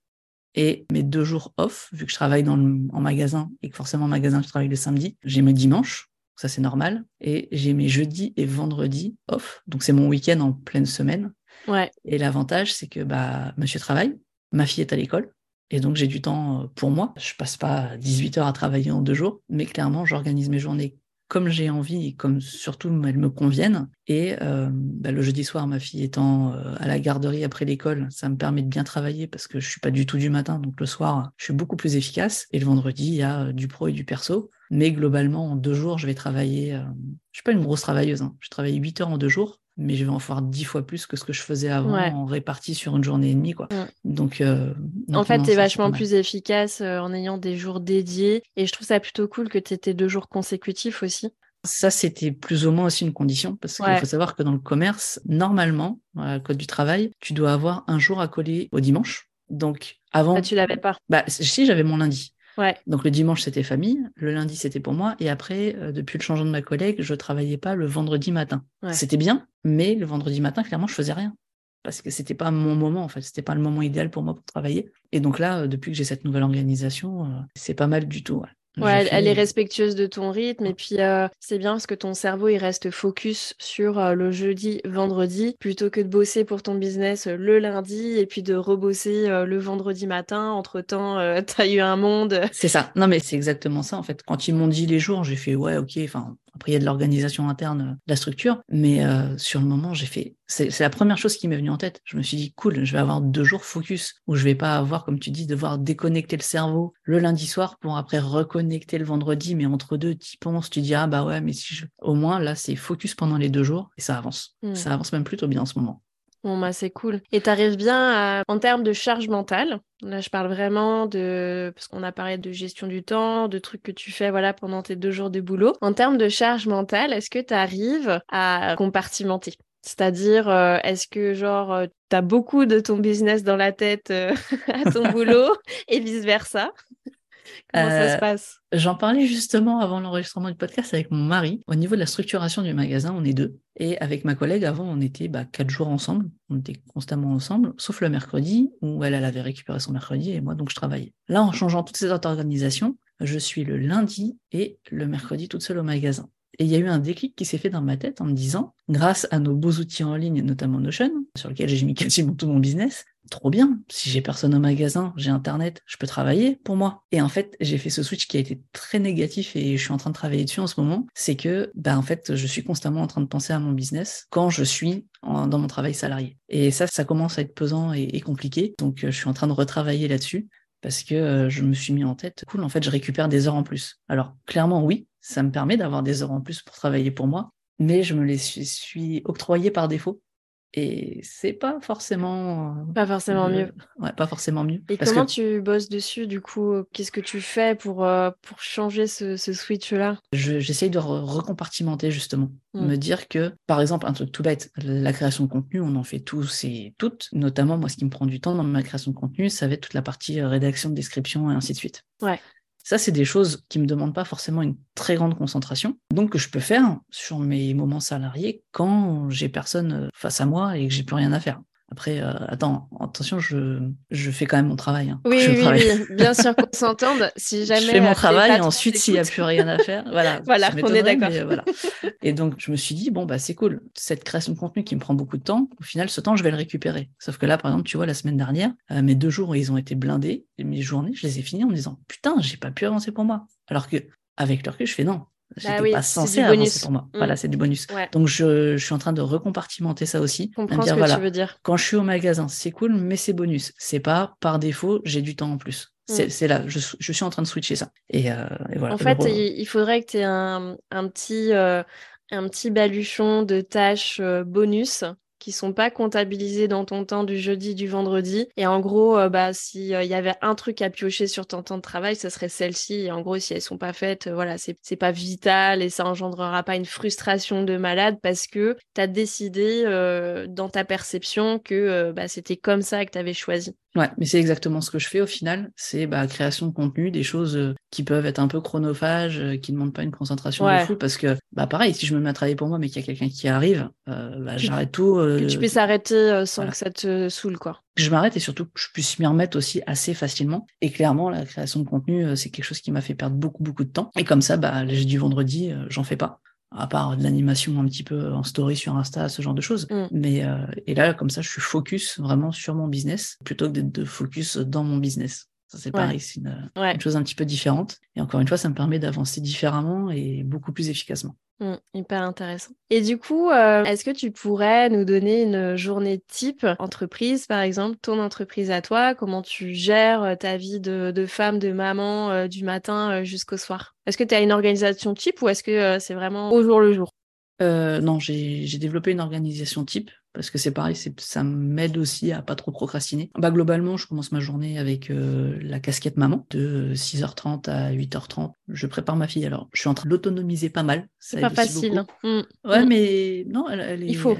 Et mes deux jours off, vu que je travaille dans en magasin et que forcément en magasin, je travaille le samedi, j'ai mes dimanches ça c'est normal. Et j'ai mes jeudis et vendredis off, donc c'est mon week-end en pleine semaine. Ouais. Et l'avantage, c'est que bah, monsieur travaille, ma fille est à l'école, et donc j'ai du temps euh, pour moi. Je passe pas 18 heures à travailler en deux jours, mais clairement, j'organise mes journées comme j'ai envie et comme surtout elles me conviennent. Et euh, bah, le jeudi soir, ma fille étant euh, à la garderie après l'école, ça me permet de bien travailler parce que je suis pas du tout du matin, donc le soir, je suis beaucoup plus efficace. Et le vendredi, il y a du pro et du perso. Mais globalement, en deux jours, je vais travailler. Je je suis pas une grosse travailleuse. Hein. Je travaille 8 heures en deux jours mais je vais en faire dix fois plus que ce que je faisais avant en réparti sur une journée et demie. Quoi. Donc, euh, en fait, tu es vachement plus efficace euh, en ayant des jours dédiés. Et je trouve ça plutôt cool que tu étais deux jours consécutifs aussi. Ça, c'était plus ou moins aussi une condition, parce qu'il faut savoir que dans le commerce, normalement, dans le code du travail, tu dois avoir un jour à coller au dimanche. Donc, avant. Bah, tu l'avais pas. Bah, si, j'avais mon lundi. Ouais. Donc le dimanche, c'était famille, le lundi, c'était pour moi, et après, euh, depuis le changement de ma collègue, je travaillais pas le vendredi matin. C'était bien, mais le vendredi matin, clairement, je faisais rien. Parce que c'était pas mon moment, en fait, c'était pas le moment idéal pour moi pour travailler. Et donc là, euh, depuis que j'ai cette nouvelle organisation, euh, c'est pas mal du tout. Ouais, elle, est respectueuse de ton rythme et puis euh, c'est bien parce que ton cerveau il reste focus sur euh, le jeudi, vendredi plutôt que de bosser pour ton business euh, le lundi et puis de rebosser le vendredi matin. Entre temps, [LAUGHS] t'as eu un monde. C'est ça. Non mais c'est exactement ça en fait. Quand ils m'ont dit les jours, j'ai fait ouais ok. Enfin après, il y a de l'organisation interne de la structure, mais euh, sur le moment, j'ai fait. C'est la première chose qui m'est venue en tête. Je me suis dit, cool, je vais avoir deux jours focus où je vais pas avoir, comme tu dis, devoir déconnecter le cerveau le lundi soir pour après reconnecter le vendredi, mais entre deux, tu penses, tu dis, ah bah ouais, mais si je. Au moins, là, c'est focus pendant les deux jours et ça avance. Hmm. Ça avance même plutôt bien en ce moment. Bon, bah, c'est cool. Et tu arrives bien en termes de charge mentale. Là, je parle vraiment de. Parce qu'on a parlé de gestion du temps, de trucs que tu fais voilà, pendant tes deux jours de boulot. En termes de charge mentale, est-ce que tu arrives à compartimenter? C'est-à-dire, euh, est-ce que genre, euh, tu as beaucoup de ton business dans la tête euh, [LAUGHS] à ton [LAUGHS] boulot et vice-versa? Comment ça se passe? J'en parlais justement avant l'enregistrement du podcast avec mon mari. Au niveau de la structuration du magasin, on est deux. Et avec ma collègue, avant, on était bah, quatre jours ensemble. On était constamment ensemble, sauf le mercredi, où elle, elle avait récupéré son mercredi et moi, donc je travaillais. Là, en changeant toutes ces autres organisations, je suis le lundi et le mercredi toute seule au magasin. Et il y a eu un déclic qui s'est fait dans ma tête en me disant, grâce à nos beaux outils en ligne, notamment Notion, sur lequel j'ai mis [LAUGHS] quasiment tout mon business, trop bien. Si j'ai personne au magasin, j'ai internet, je peux travailler pour moi. Et en fait, j'ai fait ce switch qui a été très négatif et je suis en train de travailler dessus en ce moment. C'est que, ben, en fait, je suis constamment en train de penser à mon business quand je suis dans mon travail salarié. Et ça, ça commence à être pesant et, et compliqué. Donc, euh, je suis en train de retravailler là-dessus parce que euh, je me suis mis en tête, cool, en fait, je récupère des heures en plus. Alors, clairement, oui, ça me permet d'avoir des heures en plus pour travailler pour moi, mais je me les suis, suis octroyées par défaut Et c'est pas forcément. Pas forcément mieux. Ouais, pas forcément mieux. Et comment tu bosses dessus, du coup Qu'est-ce que tu fais pour, pour changer ce, switch-là? J'essaye de recompartimenter, justement. Mmh. Me dire que, par exemple, un truc tout bête, la création de contenu, on en fait tous et toutes. Notamment, moi, ce qui me prend du temps dans ma création de contenu, ça va être toute la partie rédaction, description et ainsi de suite. Ouais. Ça, c'est des choses qui me demandent pas forcément une très grande concentration, donc que je peux faire sur mes moments salariés quand j'ai personne euh, face à moi et que j'ai plus rien à faire. Après, euh, attends, attention, je, je fais quand même mon travail. Hein, oui, [LAUGHS] oui, oui, bien sûr qu'on s'entende. Si jamais je fais mon travail, et ensuite, s'il n'y a plus rien à faire, voilà. [LAUGHS] voilà, on est d'accord. Voilà. Et donc, je me suis dit, bon, bah, c'est cool. Cette création de contenu qui me prend beaucoup de temps, au final, ce temps, je vais le récupérer. Sauf que là, par exemple, tu vois, la semaine dernière, euh, mes deux jours, ils ont été blindés. Et mes journées, je les ai finis en me disant, putain, j'ai pas pu avancer pour moi. Alors que, avec le recul, je fais non, bah J'étais pas censé avancer pour moi. Voilà, mm. c'est du bonus. Donc je, je, suis en train de recompartimenter ça aussi. Comprends dire, ce que voilà, tu veux dire. Quand je suis au magasin, c'est cool, mais c'est bonus. C'est pas par défaut, j'ai du temps en plus. C'est mm. là, je, je, suis en train de switcher ça. Et, euh, et voilà. En fait, il, faudrait que tu aies un, un petit, euh, un petit baluchon de tâches euh, bonus qui sont pas comptabilisés dans ton temps du jeudi, du vendredi. Et en gros, euh, bah, s'il euh, y avait un truc à piocher sur ton temps de travail, ce serait celle-ci. Et en gros, si elles sont pas faites, euh, voilà, c'est pas vital et ça engendrera pas une frustration de malade parce que tu as décidé dans ta perception que bah, c'était comme ça que tu avais choisi. Ouais, mais c'est exactement ce que je fais au final. C'est bah, création de contenu, des choses euh, qui peuvent être un peu chronophages, euh, qui ne demandent pas une concentration de fou. Parce que, bah, pareil, si je me mets à travailler pour moi, mais qu'il y a quelqu'un qui arrive, euh, bah, j'arrête tout. que tu puisses arrêter sans que ça te saoule, quoi. je m'arrête et surtout que je puisse m'y remettre aussi assez facilement. Et clairement, la création de contenu, c'est quelque chose qui m'a fait perdre beaucoup, beaucoup de temps. Et comme ça, bah, j'ai du vendredi, j'en fais pas à part de l'animation un petit peu en story sur Insta, ce genre de choses. Mm. Mais euh, et là, comme ça, je suis focus vraiment sur mon business plutôt que d'être de focus dans mon business. Ça, c'est pareil, c'est une, chose un petit peu différente. Et encore une fois, ça me permet d'avancer différemment et beaucoup plus efficacement. Mmh, hyper intéressant. Et du coup, euh, est-ce que tu pourrais nous donner une journée type entreprise, par exemple, ton entreprise à toi, comment tu gères euh, ta vie de, femme, de maman euh, du matin jusqu'au soir? Est-ce que tu as une organisation type ou est-ce que c'est vraiment au jour le jour? Non, j'ai développé une organisation type parce que c'est pareil, ça m'aide aussi à pas trop procrastiner. Bah, globalement, je commence ma journée avec euh, la casquette maman de 6h30 à 8h30. Je prépare ma fille. Alors, je suis en train de l'autonomiser pas mal. C'est pas facile. Hein. Mmh. Ouais, mmh. mais non, elle, il faut.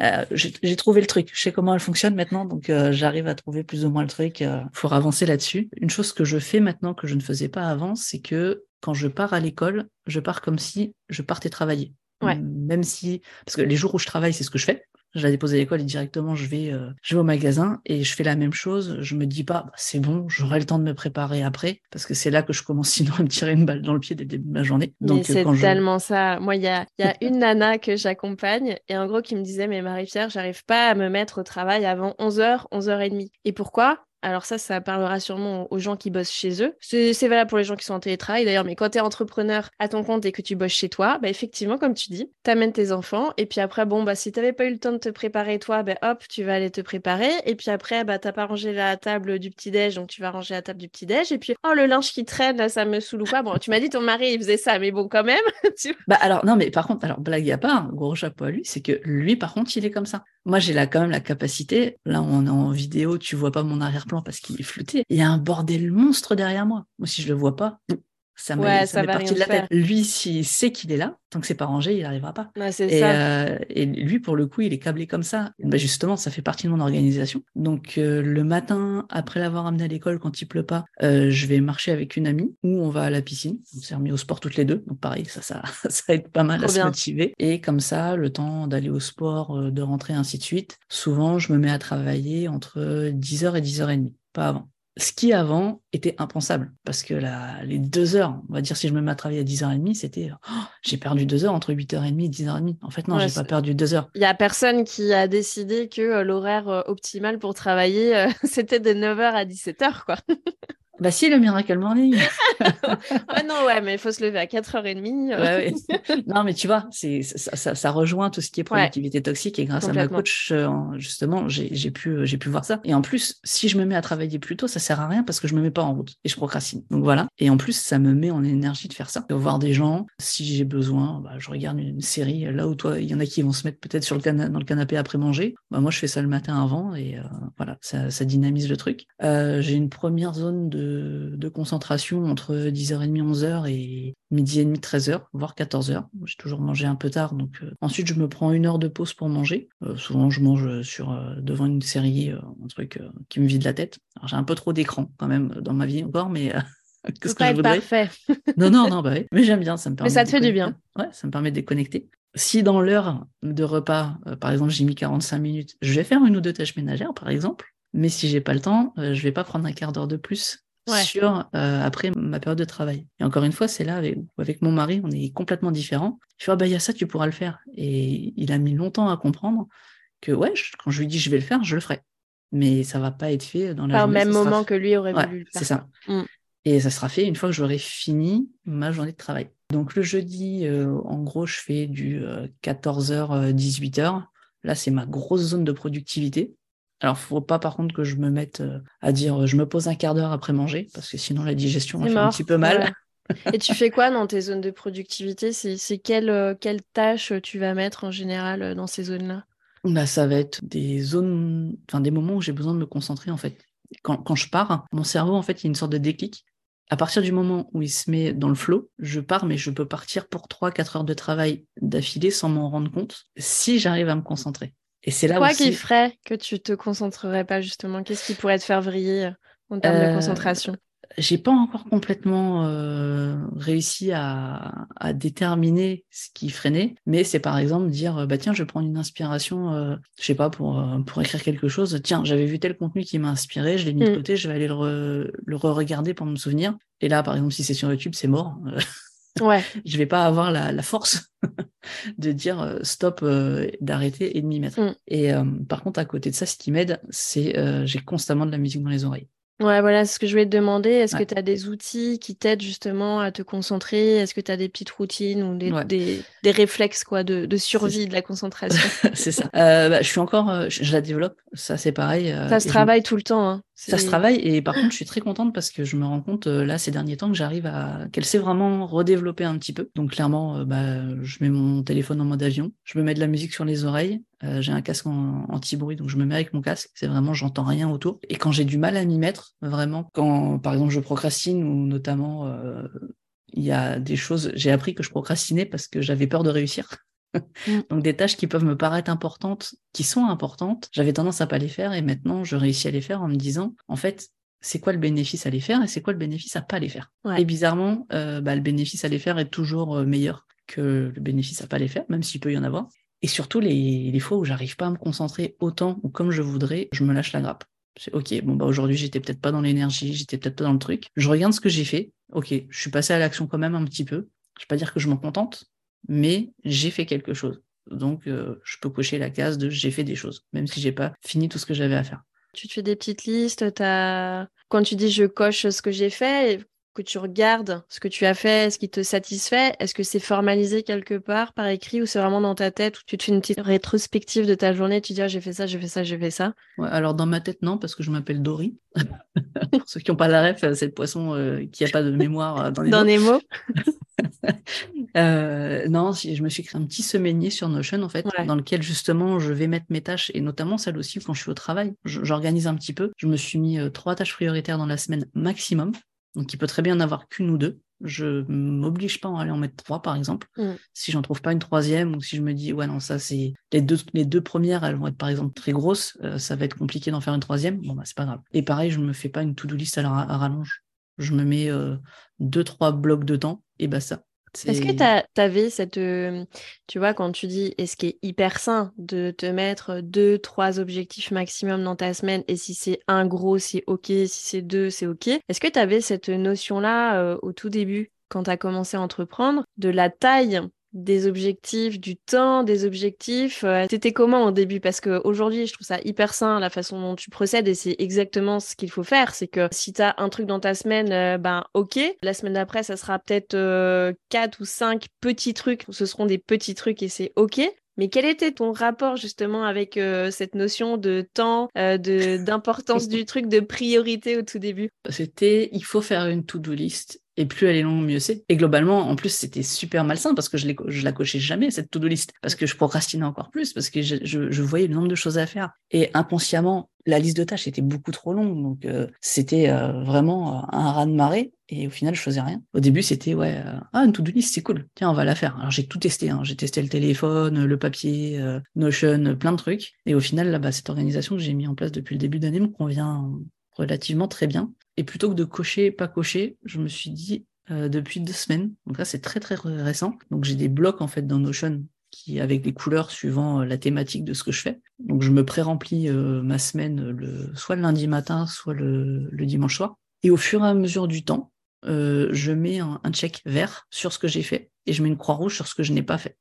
Euh, j'ai trouvé le truc. Je sais comment elle fonctionne maintenant, donc euh, j'arrive à trouver plus ou moins le truc pour avancer là-dessus. Une chose que je fais maintenant que je ne faisais pas avant, c'est que quand je pars à l'école, je pars comme si je partais travailler. Ouais. Même si, parce que les jours où je travaille, c'est ce que je fais je la dépose à l'école et directement je vais, euh, je vais au magasin et je fais la même chose. Je me dis pas, bah, c'est bon, j'aurai le temps de me préparer après, parce que c'est là que je commence [LAUGHS] sinon à me tirer une balle dans le pied dès le début de ma journée. Donc, mais c'est tellement ça. Moi, il y a, y a une nana que j'accompagne et en gros qui me disait, mais Marie-Pierre, j'arrive pas à me mettre au travail avant 11h, 11h30. Et pourquoi? Alors ça, ça parlera sûrement aux gens qui bossent chez eux. C'est valable pour les gens qui sont en télétravail d'ailleurs, mais quand tu es entrepreneur à ton compte et que tu bosses chez toi, bah effectivement, comme tu dis, tu amènes tes enfants et puis après, bon, bah si tu n'avais pas eu le temps de te préparer toi, bah hop, tu vas aller te préparer et puis après, bah t'as pas rangé la table du petit-déj, donc tu vas ranger la table du petit-déj et puis, oh, le linge qui traîne, là, ça me saoule ou pas. Bon, tu m'as dit ton mari, il faisait ça, mais bon, quand même. [LAUGHS] Bah alors, non, mais par contre, alors blague à part, gros chapeau à lui, c'est que lui, par contre, il est comme ça. Moi, j'ai là quand même la capacité. Là, on est en vidéo, tu vois pas mon arrière-plan parce qu'il est flouté. Il y a un bordel monstre derrière moi. Moi, si je le vois pas, ça ouais, ça, va de la tête. Lui, s'il sait qu'il est là, tant que c'est pas rangé, il n'arrivera pas. et, euh, et, lui, pour le coup, il est câblé comme ça. Bah, justement, ça fait partie de mon organisation. Donc, euh, le matin, après l'avoir amené à l'école, quand il pleut pas, euh, je vais marcher avec une amie ou on va à la piscine. On s'est remis au sport toutes les deux. Donc, pareil, ça, ça, [LAUGHS] ça aide pas mal à se motiver. Et comme ça, le temps d'aller au sport, de rentrer, ainsi de suite. Souvent, je me mets à travailler entre 10h et 10h30, pas avant. Ce qui avant était impensable parce que les deux heures, on va dire si je me mets à travailler à 10h30, c'était oh, j'ai perdu deux heures entre 8h30 et 10h30. En fait, non, j'ai pas perdu deux heures. Il y a personne qui a décidé que euh, l'horaire euh, optimal pour travailler, euh, [LAUGHS] c'était de 9h à 17h, quoi. [LAUGHS] Bah si, le Miracle Morning. [LAUGHS] ah non, ouais, mais il faut se lever à 4h30. Ouais, ouais. [LAUGHS] non, mais tu vois, c'est, ça, ça, ça, rejoint tout ce qui est productivité toxique et grâce à ma coach, euh, justement, j'ai, pu, euh, j'ai pu voir ça. Et en plus, si je me mets à travailler plus tôt, ça sert à rien parce que je me mets pas en route et je procrastine. Donc voilà. Et en plus, ça me met en énergie de faire ça. De voir des gens, si j'ai besoin, bah, je regarde une série. Là où toi, il y en a qui vont se mettre peut-être sur le dans le canapé après manger. Bah, moi, je fais ça le matin avant et euh, voilà, ça, ça, dynamise le truc. Euh, j'ai une première zone de de, concentration entre 10h30, 11h et midi et demi, 13h, voire 14h. J'ai toujours mangé un peu tard, donc euh, ensuite je me prends une heure de pause pour manger. Euh, souvent je mange sur euh, devant une série, un truc qui me vide la tête. j'ai un peu trop d'écran quand même dans ma vie encore, mais [LAUGHS] qu'est-ce que je voudrais? parfait. [LAUGHS] non, non, non, bah oui. mais j'aime bien, ça me permet. Mais ça te fait du bien. Ouais, ça me permet de déconnecter. Si dans l'heure de repas, par exemple, j'ai mis 45 minutes, je vais faire une ou deux tâches ménagères, par exemple. Mais si j'ai pas le temps, je vais pas prendre un quart d'heure de plus sur euh, après ma période de travail. Et encore une fois, c'est là avec, avec, mon mari, on est complètement différents. Je vois, bah il y a ça, tu pourras le faire. Et il a mis longtemps à comprendre que ouais, quand je lui dis je vais le faire, je le ferai. Mais ça va pas être fait dans la Pas au même moment que lui aurait voulu le faire. C'est ça. Mm. Et ça sera fait une fois que j'aurai fini ma journée de travail. Donc le jeudi, euh, en gros, je fais du 14h, euh, 18h. Là, c'est ma grosse zone de productivité. Alors, faut pas par contre que je me mette euh, à dire euh, je me pose un quart d'heure après manger, parce que sinon la digestion va faire un petit peu mal. Et tu fais quoi dans tes zones de productivité? C'est quelles euh, quelle tâches tu vas mettre en général dans ces zones-là? Bah, Ça va être des zones, enfin des moments où j'ai besoin de me concentrer en fait. Quand, quand, je pars, mon cerveau en fait, il y a une sorte de déclic. À partir du moment où il se met dans le flot, je pars, mais je peux partir pour 3-4 heures de travail d'affilée sans m'en rendre compte si j'arrive à me concentrer. Et c'est là Quoi qui ferait que tu te concentrerais pas justement Qu'est-ce qui pourrait te faire vriller en termes de euh, concentration? J'ai pas encore complètement euh, réussi à, déterminer ce qui freinait, mais c'est par exemple dire bah tiens je vais prendre une inspiration, euh, je sais pas pour pour écrire quelque chose. Tiens j'avais vu tel contenu qui m'a inspiré, je l'ai mis de mm. côté, je vais aller le, le re-regarder pour me souvenir. Et là par exemple si c'est sur YouTube c'est mort. [LAUGHS] Ouais. [LAUGHS] je vais pas avoir la, la force [LAUGHS] de dire euh, stop, euh, d'arrêter et de m'y mettre. Mm. Et euh, par contre, à côté de ça, ce qui m'aide, c'est j'ai constamment de la musique dans les oreilles. Ouais, voilà, c'est ce que je voulais te demander. Est-ce que tu as des outils qui t'aident justement à te concentrer? Est-ce que tu as des petites routines ou des, des, des réflexes quoi, de, de survie de la concentration? [LAUGHS] C'est ça. Euh, bah, je suis encore, euh, je, la développe. Ça, c'est pareil. Euh, ça se travaille tout le temps. Hein. Ça se travaille. Et par contre, je suis très contente parce que je me rends compte là, ces derniers temps, que j'arrive à. qu'elle s'est vraiment redévelopper un petit peu. Donc, clairement, bah, je mets mon téléphone en mode avion. Je me mets de la musique sur les oreilles. Euh, j'ai un casque anti-bruit, donc je me mets avec mon casque. C'est vraiment, j'entends rien autour. Et quand j'ai du mal à m'y mettre, vraiment, quand par exemple je procrastine ou notamment euh, il y a des choses, j'ai appris que je procrastinais parce que j'avais peur de réussir. Mm. donc des tâches qui peuvent me paraître importantes, qui sont importantes, j'avais tendance à pas les faire et maintenant je réussis à les faire en me disant, en fait, c'est quoi le bénéfice à les faire et c'est quoi le bénéfice à pas les faire? Et bizarrement, euh, bah, le bénéfice à les faire est toujours meilleur que le bénéfice à pas les faire, même s'il peut y en avoir. Et surtout, les, fois où j'arrive pas à me concentrer autant ou comme je voudrais, je me lâche la grappe. C'est ok, bon bah aujourd'hui j'étais peut-être pas dans l'énergie, j'étais peut-être pas dans le truc. Je regarde ce que j'ai fait. Ok, je suis passé à l'action quand même un petit peu. Je vais pas dire que je m'en contente, mais j'ai fait quelque chose. Donc euh, je peux cocher la case de j'ai fait des choses, même si j'ai pas fini tout ce que j'avais à faire. Tu te fais des petites listes, as... quand tu dis je coche ce que j'ai fait, que tu regardes ce que tu as fait, ce qui te satisfait? Est-ce que c'est formalisé quelque part par écrit ou c'est vraiment dans ta tête où tu te fais une petite rétrospective de ta journée, tu dis ah, j'ai fait ça, j'ai fait ça, j'ai fait ça? Alors dans ma tête non parce que je m'appelle Dory. [LAUGHS] Pour ceux qui n'ont pas la ref, c'est le poisson euh, qui n'a pas de mémoire euh, dans les dans mots. Les mots. [LAUGHS] euh, non, je me suis créé un petit semainier sur Notion en fait, dans lequel justement je vais mettre mes tâches et notamment celles aussi quand je suis au travail. J'organise un petit peu. Je me suis mis euh, trois tâches prioritaires dans la semaine maximum. Donc, il peut très bien n'avoir qu'une ou deux. Je m'oblige pas à aller en mettre trois, par exemple. Mm. Si j'en trouve pas une troisième ou si je me dis, ouais, non, ça, c'est les deux, les deux premières, elles vont être, par exemple, très grosses, euh, ça va être compliqué d'en faire une troisième. Bon, bah, c'est pas grave. Et pareil, je ne me fais pas une to-do list à, la, rallonge. Je me mets euh, deux, trois blocs de temps et bah ça. Est-ce que tu avais cette. Euh, tu vois, quand tu dis, est-ce qu'il est hyper sain de te mettre deux, trois objectifs maximum dans ta semaine et si c'est un gros, c'est OK, si c'est deux, c'est OK. Est-ce que tu avais cette notion-là euh, au tout début, quand tu as commencé à entreprendre, de la taille des objectifs, du temps, des objectifs. Euh, C'était comment au début? Parce qu'aujourd'hui, je trouve ça hyper sain la façon dont tu procèdes et c'est exactement ce qu'il faut faire. C'est que si tu as un truc dans ta semaine, euh, ben ok. La semaine d'après, ça sera peut-être euh, quatre ou cinq petits trucs. Ce seront des petits trucs et c'est ok. Mais quel était ton rapport justement avec euh, cette notion de temps, euh, de d'importance [LAUGHS] du truc, de priorité au tout début? C'était il faut faire une to-do list et plus elle est longue, mieux c'est. Et globalement, en plus, c'était super malsain parce que je, je la cochais jamais, cette to-do list, parce que je procrastinais encore plus, parce que je, voyais le nombre de choses à faire. Et inconsciemment, la liste de tâches était beaucoup trop longue, donc euh, c'était euh, vraiment euh, un raz de marée. Et au final, je faisais rien. Au début, c'était ouais, ah une to-do list, c'est cool. Tiens, on va la faire. Alors j'ai tout testé. Hein. J'ai testé le téléphone, le papier, Notion, plein de trucs. Et au final, bah, cette organisation que j'ai mis en place depuis le début d'année me convient relativement très bien. Et plutôt que de cocher, pas cocher, je me suis dit euh, depuis deux semaines, donc là c'est très très récent, donc j'ai des blocs en fait dans Notion qui avec des couleurs suivant euh, la thématique de ce que je fais. Donc je me pré-remplis euh, ma semaine le, soit le lundi matin, soit le, dimanche soir. Et au fur et à mesure du temps, je mets un, check vert sur ce que j'ai fait et je mets une croix rouge sur ce que je n'ai pas fait.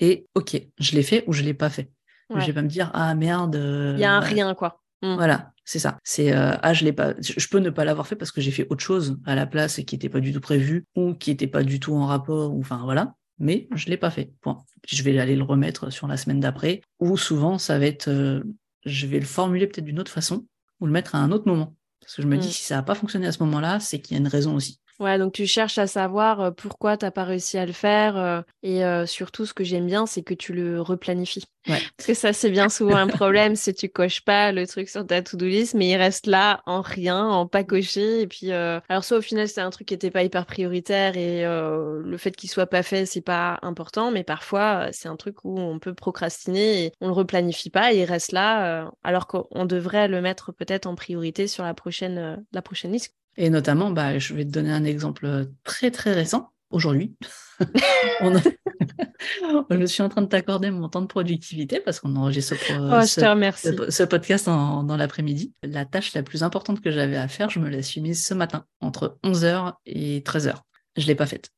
Et ok, je l'ai fait ou je l'ai pas fait. Je vais pas me dire ah merde. Il y a un rien quoi. Mmh. Voilà, c'est ça. C'est euh, ah je l'ai pas. Je peux ne pas l'avoir fait parce que j'ai fait autre chose à la place et qui n'était pas du tout prévu ou qui n'était pas du tout en rapport ou enfin voilà. Mais je l'ai pas fait. Point. Je vais aller le remettre sur la semaine d'après. Ou souvent ça va être, euh, je vais le formuler peut-être d'une autre façon ou le mettre à un autre moment. Parce que je me dis mmh. si ça n'a pas fonctionné à ce moment-là, c'est qu'il y a une raison aussi. Ouais, donc tu cherches à savoir euh, pourquoi tu n'as pas réussi à le faire. Euh, et euh, surtout, ce que j'aime bien, c'est que tu le replanifies. Ouais. [LAUGHS] Parce que ça, c'est bien souvent un problème, c'est tu coches pas le truc sur ta to-do list, mais il reste là en rien, en pas coché. Et puis, alors soit au final, c'est un truc qui n'était pas hyper prioritaire et le fait qu'il soit pas fait, c'est pas important. Mais parfois, c'est un truc où on peut procrastiner et on le replanifie pas et il reste là, alors qu'on devrait le mettre peut-être en priorité sur la prochaine, la prochaine liste. Et notamment, bah, je vais te donner un exemple très très récent, aujourd'hui. [LAUGHS] [LAUGHS] je suis en train de t'accorder mon temps de productivité parce qu'on enregistre oh, ce, ce, podcast dans l'après-midi. La tâche la plus importante que j'avais à faire, je me la suis mise ce matin, entre 11h et 13h. Je ne l'ai pas faite.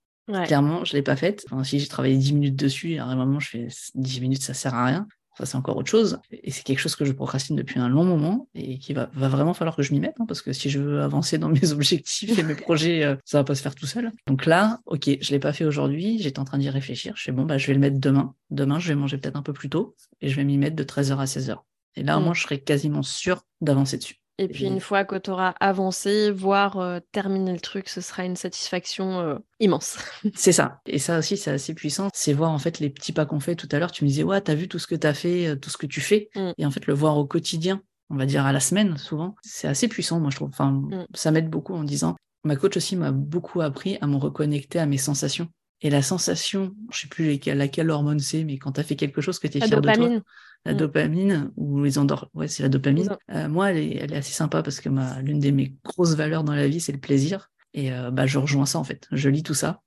Clairement, je ne l'ai pas faite. Enfin, si j'ai travaillé 10 minutes dessus, à un moment, je fais 10 minutes, ça sert à rien. Ça, c'est encore autre chose. Et c'est quelque chose que je procrastine depuis un long moment et qui va, va vraiment falloir que je m'y mette, hein, parce que si je veux avancer dans mes [LAUGHS] objectifs et mes projets, euh, ça va pas se faire tout seul. Donc là, ok, je l'ai pas fait aujourd'hui, j'étais en train d'y réfléchir. Je fais bon, bah, je vais le mettre demain. Demain, je vais manger peut-être un peu plus tôt et je vais m'y mettre de 13h à 16h. Et là, au mm. moins, je serai quasiment sûr d'avancer dessus. Et puis une fois que tu auras avancé, voire euh, terminé le truc, ce sera une satisfaction euh, immense. [LAUGHS] c'est ça. Et ça aussi, c'est assez puissant. C'est voir en fait les petits pas qu'on fait tout à l'heure. Tu me disais, ouais, t'as vu tout ce que t'as fait, euh, tout ce que tu fais. Mm. Et en fait, le voir au quotidien, on va dire à la semaine souvent, c'est assez puissant, moi je trouve. Enfin, mm. ça m'aide beaucoup en disant, ma coach aussi m'a beaucoup appris à me reconnecter à mes sensations. Et la sensation, je sais plus laquelle hormone c'est, mais quand tu as fait quelque chose que tu es fier de toi, la mm. dopamine ou les endorphines, ouais, c'est la dopamine. Euh, moi, elle est, elle est, assez sympa parce que ma, l'une de mes grosses valeurs dans la vie, c'est le plaisir. Et euh, bah, je rejoins ça en fait. Je lis tout ça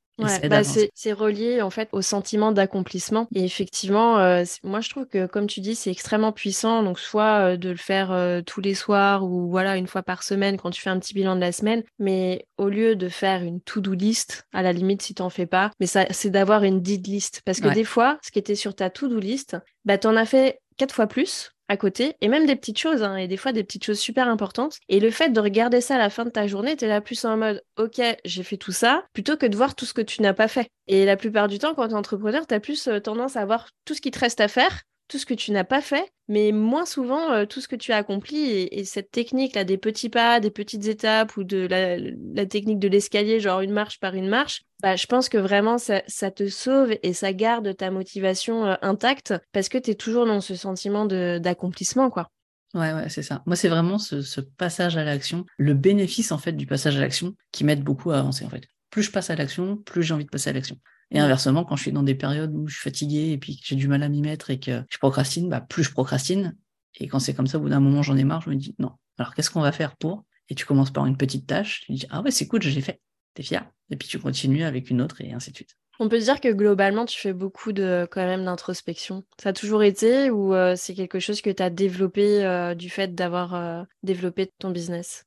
bah c'est relié en fait au sentiment d'accomplissement. Et effectivement, euh, moi je trouve que comme tu dis, c'est extrêmement puissant. Donc soit de le faire tous les soirs ou voilà une fois par semaine quand tu fais un petit bilan de la semaine. Mais au lieu de faire une to-do list, à la limite si t'en fais pas, mais ça c'est d'avoir une did list. Parce que des fois, ce qui était sur ta to-do list, bah t'en as fait quatre fois plus à côté, et même des petites choses, hein, et des fois des petites choses super importantes. Et le fait de regarder ça à la fin de ta journée, t'es là plus en mode, ok, j'ai fait tout ça, plutôt que de voir tout ce que tu n'as pas fait. Et la plupart du temps, quand t'es entrepreneur, t'as plus euh, tendance à voir tout ce qui te reste à faire, tout ce que tu n'as pas fait, mais moins souvent euh, tout ce que tu as accompli. Et, cette technique-là, des petits pas, des petites étapes ou de la, technique de l'escalier, genre une marche par une marche, bah, je pense que vraiment ça, te sauve et ça garde ta motivation euh, intacte parce que tu es toujours dans ce sentiment d'accomplissement, quoi. Ouais, ouais, c'est ça. Moi, c'est vraiment ce, ce, passage à l'action, le bénéfice en fait du passage à l'action qui m'aide beaucoup à avancer en fait. Plus je passe à l'action, plus j'ai envie de passer à l'action. Et inversement, quand je suis dans des périodes où je suis fatigué et puis que j'ai du mal à m'y mettre et que je procrastine, bah, plus je procrastine. Et quand c'est comme ça, au bout d'un moment, j'en ai marre, je me dis non. Alors, qu'est-ce qu'on va faire pour? Et tu commences par une petite tâche, tu dis ah ouais, c'est cool, j'ai fait. T'es fier. Et puis tu continues avec une autre et ainsi de suite. On peut dire que globalement, tu fais beaucoup de quand même d'introspection. Ça a toujours été ou euh, c'est quelque chose que tu as développé euh, du fait d'avoir euh, développé ton business?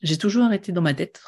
J'ai toujours arrêté dans ma tête.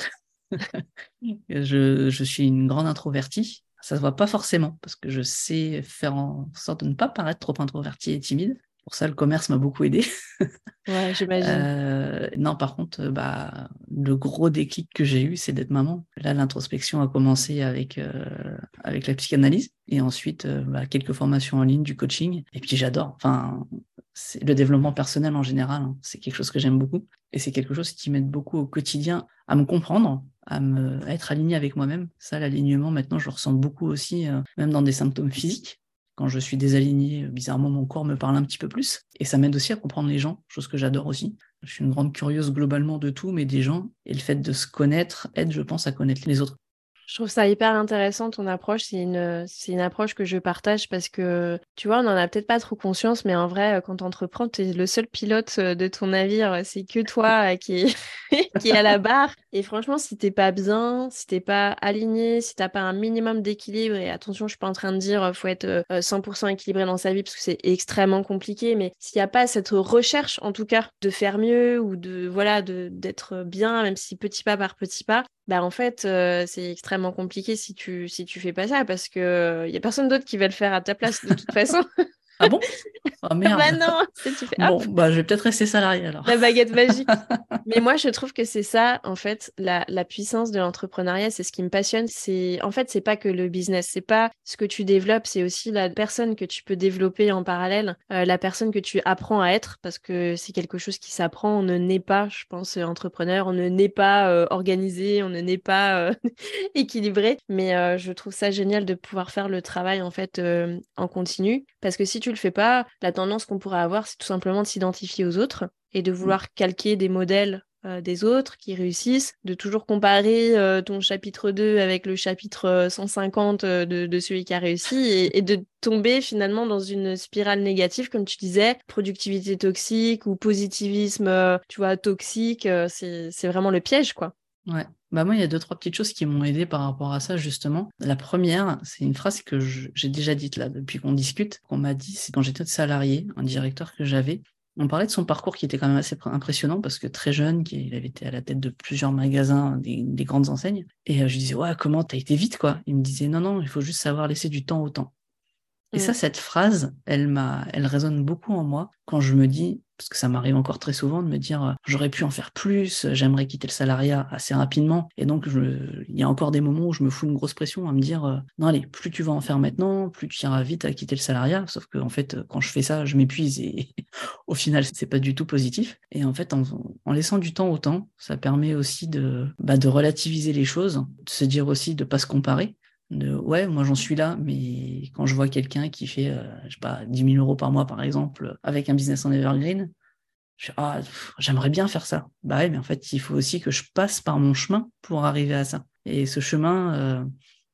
[LAUGHS] je, suis une grande introvertie. Ça se voit pas forcément parce que je sais faire en sorte de ne pas paraître trop introverti et timide. Pour ça, le commerce m'a beaucoup aidé. [LAUGHS] Ouais, j'imagine. Euh, non, par contre, euh, bah, le gros déclic que j'ai eu, c'est d'être maman. Là, l'introspection a commencé avec, euh, avec la psychanalyse et ensuite bah, quelques formations en ligne, du coaching. Et puis j'adore. Enfin, c'est le développement personnel en général. Hein. c'est quelque chose que j'aime beaucoup et c'est quelque chose qui m'aide beaucoup au quotidien à me comprendre, à, me, à être aligné avec moi-même. Ça, l'alignement, maintenant, je le ressens beaucoup aussi, même dans des symptômes physiques. Quand je suis désaligné, bizarrement, mon corps me parle un petit peu plus. Et ça m'aide aussi à comprendre les gens, chose que j'adore aussi. Je suis une grande curieuse globalement de tout, mais des gens. Et le fait de se connaître aide, je pense, à connaître les autres. Je trouve ça hyper intéressant ton approche. C'est une, c'est une approche que je partage parce que, tu vois, on en a peut-être pas trop conscience, mais en vrai, quand tu entreprends, tu es le seul pilote euh, de ton navire. C'est que toi euh, qui, [LAUGHS] qui est à la barre. Et franchement, si t'es pas bien, si t'es pas aligné, si t'as pas un minimum d'équilibre, et attention, je suis pas en train de dire faut être 100% euh, équilibré dans sa vie parce que c'est extrêmement compliqué, mais s'il n'y a pas cette recherche, en tout cas, de faire mieux ou de, voilà, de, d'être bien, même si petit pas par petit pas, bah en fait euh, c'est extrêmement compliqué si tu si tu fais pas ça parce que il euh, y a personne d'autre qui va le faire à ta place de toute [LAUGHS] façon. Ah bon? Oh, [LAUGHS] merde. bah non, tu fais, bon, bah je vais peut-être rester salarié alors. La baguette magique. [LAUGHS] Mais moi, je trouve que c'est ça, en fait, la, la puissance de l'entrepreneuriat, c'est ce qui me passionne. C'est, en fait, c'est pas que le business, c'est pas ce que tu développes, c'est aussi la personne que tu peux développer en parallèle, euh, la personne que tu apprends à être, parce que c'est quelque chose qui s'apprend. On ne naît pas, je pense, entrepreneur, on ne naît pas euh, organisé, on ne naît pas euh, [LAUGHS] équilibré. Mais je trouve ça génial de pouvoir faire le travail, en fait, en continu, parce que si tu tu le fais pas, la tendance qu'on pourrait avoir, c'est tout simplement de s'identifier aux autres et de vouloir mm. calquer des modèles euh, des autres qui réussissent, de toujours comparer euh, ton chapitre 2 avec le chapitre 150 euh, de, celui qui a réussi et, de tomber finalement dans une spirale négative, comme tu disais, productivité toxique ou positivisme, tu vois, toxique, c'est vraiment le piège, quoi. Ouais. Bah moi, il y a deux, trois petites choses qui m'ont aidé par rapport à ça, justement. La première, c'est une phrase que j'ai déjà dite là depuis qu'on discute, qu'on m'a dit, c'est quand j'étais salarié, un directeur que j'avais. On parlait de son parcours qui était quand même assez impressionnant parce que très jeune, il avait été à la tête de plusieurs magasins, des, grandes enseignes. Et euh, je disais, ouais, comment t'as été vite, quoi? Il me disait, non, non, il faut juste savoir laisser du temps au temps. Et ça, mm. cette phrase, elle m'a, elle résonne beaucoup en moi quand je me dis, parce que ça m'arrive encore très souvent de me dire, euh, j'aurais pu en faire plus, j'aimerais quitter le salariat assez rapidement. Et donc, il y a encore des moments où je me fous une grosse pression à me dire, euh, non, allez, plus tu vas en faire maintenant, plus tu iras vite à quitter le salariat. Sauf que, en fait, quand je fais ça, je m'épuise et [LAUGHS] au final, c'est pas du tout positif. Et en fait, en, laissant du temps au temps, ça permet aussi de, bah, de relativiser les choses, de se dire aussi de pas se comparer de ouais, moi j'en suis là, mais quand je vois quelqu'un qui fait, euh, je sais pas, 10 000 euros par mois par exemple, avec un business en evergreen, je ah, j'aimerais bien faire ça. Bah ouais, mais en fait, il faut aussi que je passe par mon chemin pour arriver à ça. Et ce chemin, euh,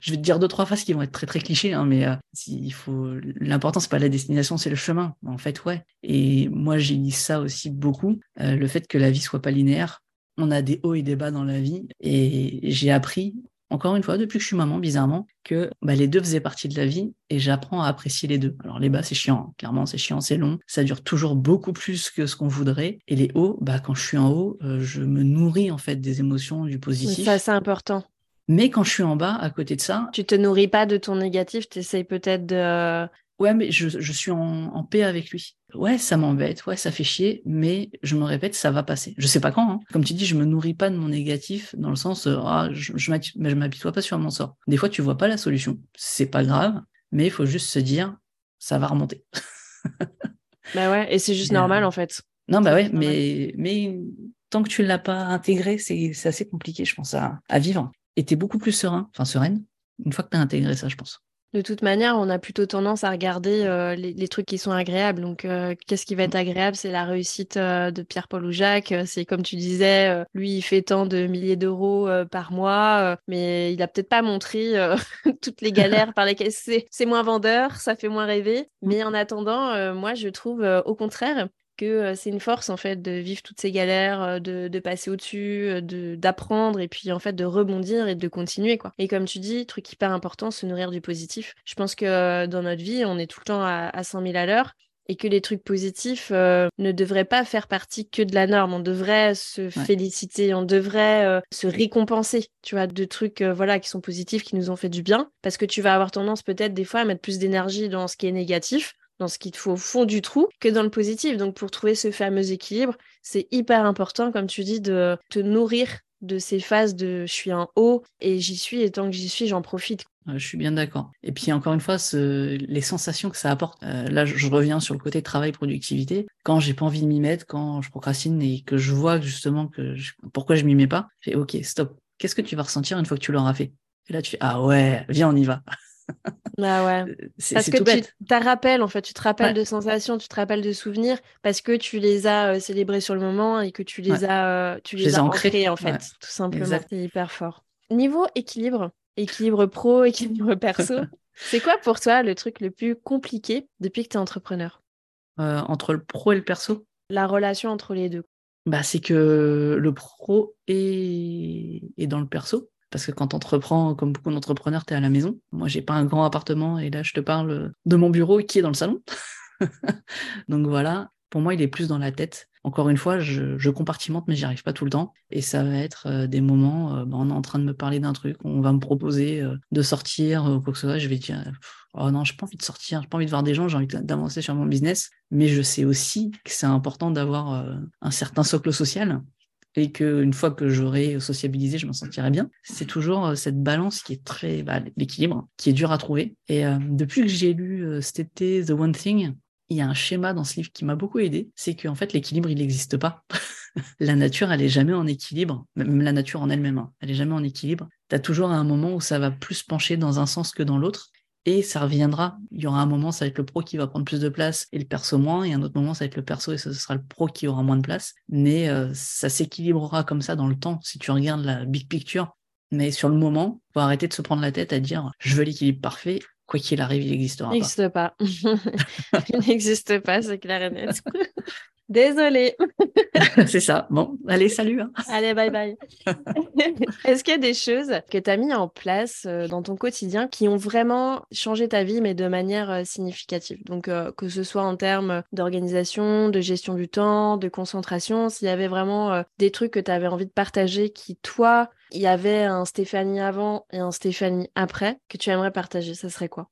je vais te dire deux, trois phrases qui vont être très très clichés, hein, mais euh, il faut, l'important c'est pas la destination, c'est le chemin. En fait, ouais. Et moi, j'ai dit ça aussi beaucoup, le fait que la vie soit pas linéaire. On a des hauts et des bas dans la vie, et j'ai appris encore une fois, depuis que je suis maman, bizarrement, que bah, les deux faisaient partie de la vie et j'apprends à apprécier les deux. Alors les bas, c'est chiant, hein. clairement, c'est chiant, c'est long, ça dure toujours beaucoup plus que ce qu'on voudrait. Et les hauts, bah, quand je suis en haut, euh, je me nourris en fait des émotions, du positif. Ça, c'est important. Mais quand je suis en bas, à côté de ça. Tu te nourris pas de ton négatif, tu essayes peut-être de ouais, mais je, suis en, paix avec lui. Ouais, ça m'embête, ouais, ça fait chier, mais je me répète, ça va passer. Je sais pas quand. Hein. Comme tu dis, je me nourris pas de mon négatif dans le sens, euh, ah, je, je m'habitue pas sur mon sort. Des fois, tu vois pas la solution. C'est pas grave, mais il faut juste se dire, ça va remonter. [LAUGHS] bah ouais, et c'est juste normal euh, en fait. Non, bah ouais, mais, mais tant que tu l'as pas intégré, c'est assez compliqué, je pense, à, à vivre. Et tu es beaucoup plus serein, enfin sereine, une fois que tu as intégré ça, je pense. De toute manière, on a plutôt tendance à regarder euh, les, trucs qui sont agréables. Donc, euh, qu'est-ce qui va être agréable? C'est la réussite euh, de Pierre-Paul ou Jacques. C'est comme tu disais, lui, il fait tant de milliers d'euros par mois, mais il a peut-être pas montré [LAUGHS] toutes les galères par lesquelles c'est. C'est moins vendeur, ça fait moins rêver. [LAUGHS] Mais en attendant, moi, je trouve au contraire que c'est une force en fait de vivre toutes ces galères, de, passer au-dessus, de d'apprendre et puis en fait de rebondir et de continuer quoi. Et comme tu dis, truc hyper important, se nourrir du positif. Je pense que dans notre vie, on est tout le temps à, à 100 000 à l'heure et que les trucs positifs euh, ne devraient pas faire partie que de la norme. On devrait se féliciter, on devrait euh, se récompenser, tu vois, de trucs euh, voilà qui sont positifs, qui nous ont fait du bien, parce que tu vas avoir tendance peut-être des fois à mettre plus d'énergie dans ce qui est négatif, dans ce qu'il te faut au fond du trou, que dans le positif. Donc pour trouver ce fameux équilibre, c'est hyper important, comme tu dis, de te nourrir de ces phases de je suis en haut et j'y suis et tant que j'y suis, j'en profite. Je suis bien d'accord. Et puis encore une fois, les sensations que ça apporte. Euh, là, je, reviens sur le côté travail-productivité. Quand j'ai pas envie de m'y mettre, quand je procrastine et que je vois justement que pourquoi je m'y mets pas, je fais OK, stop. Qu'est-ce que tu vas ressentir une fois que tu l'auras fait? Et là, tu fais ah ouais, viens, on y va. Bah ouais. Euh, parce que tu te rappelles, en fait, tu te rappelles de sensations, tu te rappelles de souvenirs parce que tu les as euh, célébrés sur le moment et que tu les as, tu les, as ancrés, en fait, tout simplement. C'est hyper fort. Niveau équilibre, équilibre pro, [LAUGHS] équilibre perso, [LAUGHS] c'est quoi pour toi le truc le plus compliqué depuis que tu es entrepreneur? Euh, Entre le pro et le perso? La relation entre les deux. Bah, c'est que le pro est... est dans le perso parce que quand tu entreprends, comme beaucoup d'entrepreneurs, tu es à la maison. Moi, j'ai pas un grand appartement et là, je te parle de mon bureau qui est dans le salon. [LAUGHS] Donc voilà, pour moi, il est plus dans la tête. Encore une fois, je, compartimente, mais j'y arrive pas tout le temps. Et ça va être euh, des moments, euh, bah, on est en train de me parler d'un truc, on va me proposer euh, de sortir ou quoi que ce soit. Je vais dire, oh non, j'ai pas envie de sortir, j'ai pas envie de voir des gens, j'ai envie d'avancer sur mon business. Mais je sais aussi que c'est important d'avoir un certain socle social et qu'une fois que j'aurai sociabilisé, je m'en sentirai bien. C'est toujours euh, cette balance qui est très, bah, l'équilibre, qui est dur à trouver. Et euh, depuis que j'ai lu euh, cet été The One Thing, il y a un schéma dans ce livre qui m'a beaucoup aidé, c'est qu'en fait l'équilibre il n'existe pas. [LAUGHS] la nature elle est jamais en équilibre, même la nature en elle-même, hein. elle est jamais en équilibre. Tu as toujours un moment où ça va plus pencher dans un sens que dans l'autre et ça reviendra. Il y aura un moment, ça va être le pro qui va prendre plus de place et le perso moins, et un autre moment, ça va être le perso et ce sera le pro qui aura moins de place. Mais euh, ça s'équilibrera comme ça dans le temps si tu regardes la big picture. Mais sur le moment, faut arrêter de se prendre la tête à dire je veux l'équilibre parfait. Quoi qu'il arrive, il n'existera pas. Il n'existe pas. [LAUGHS] il n'existe pas, c'est clair et net. [LAUGHS] Désolée. [LAUGHS] c'est ça. Bon, allez, salut. Hein. Allez, bye bye. [LAUGHS] Est-ce qu'il y a des choses que tu as mis en place euh, dans ton quotidien qui ont vraiment changé ta vie, mais de manière euh, significative? Donc, euh, que ce soit en termes d'organisation, de gestion du temps, de concentration, s'il y avait vraiment des trucs que tu avais envie de partager qui, toi, il y avait un Stéphanie avant et un Stéphanie après que tu aimerais partager, ça serait quoi?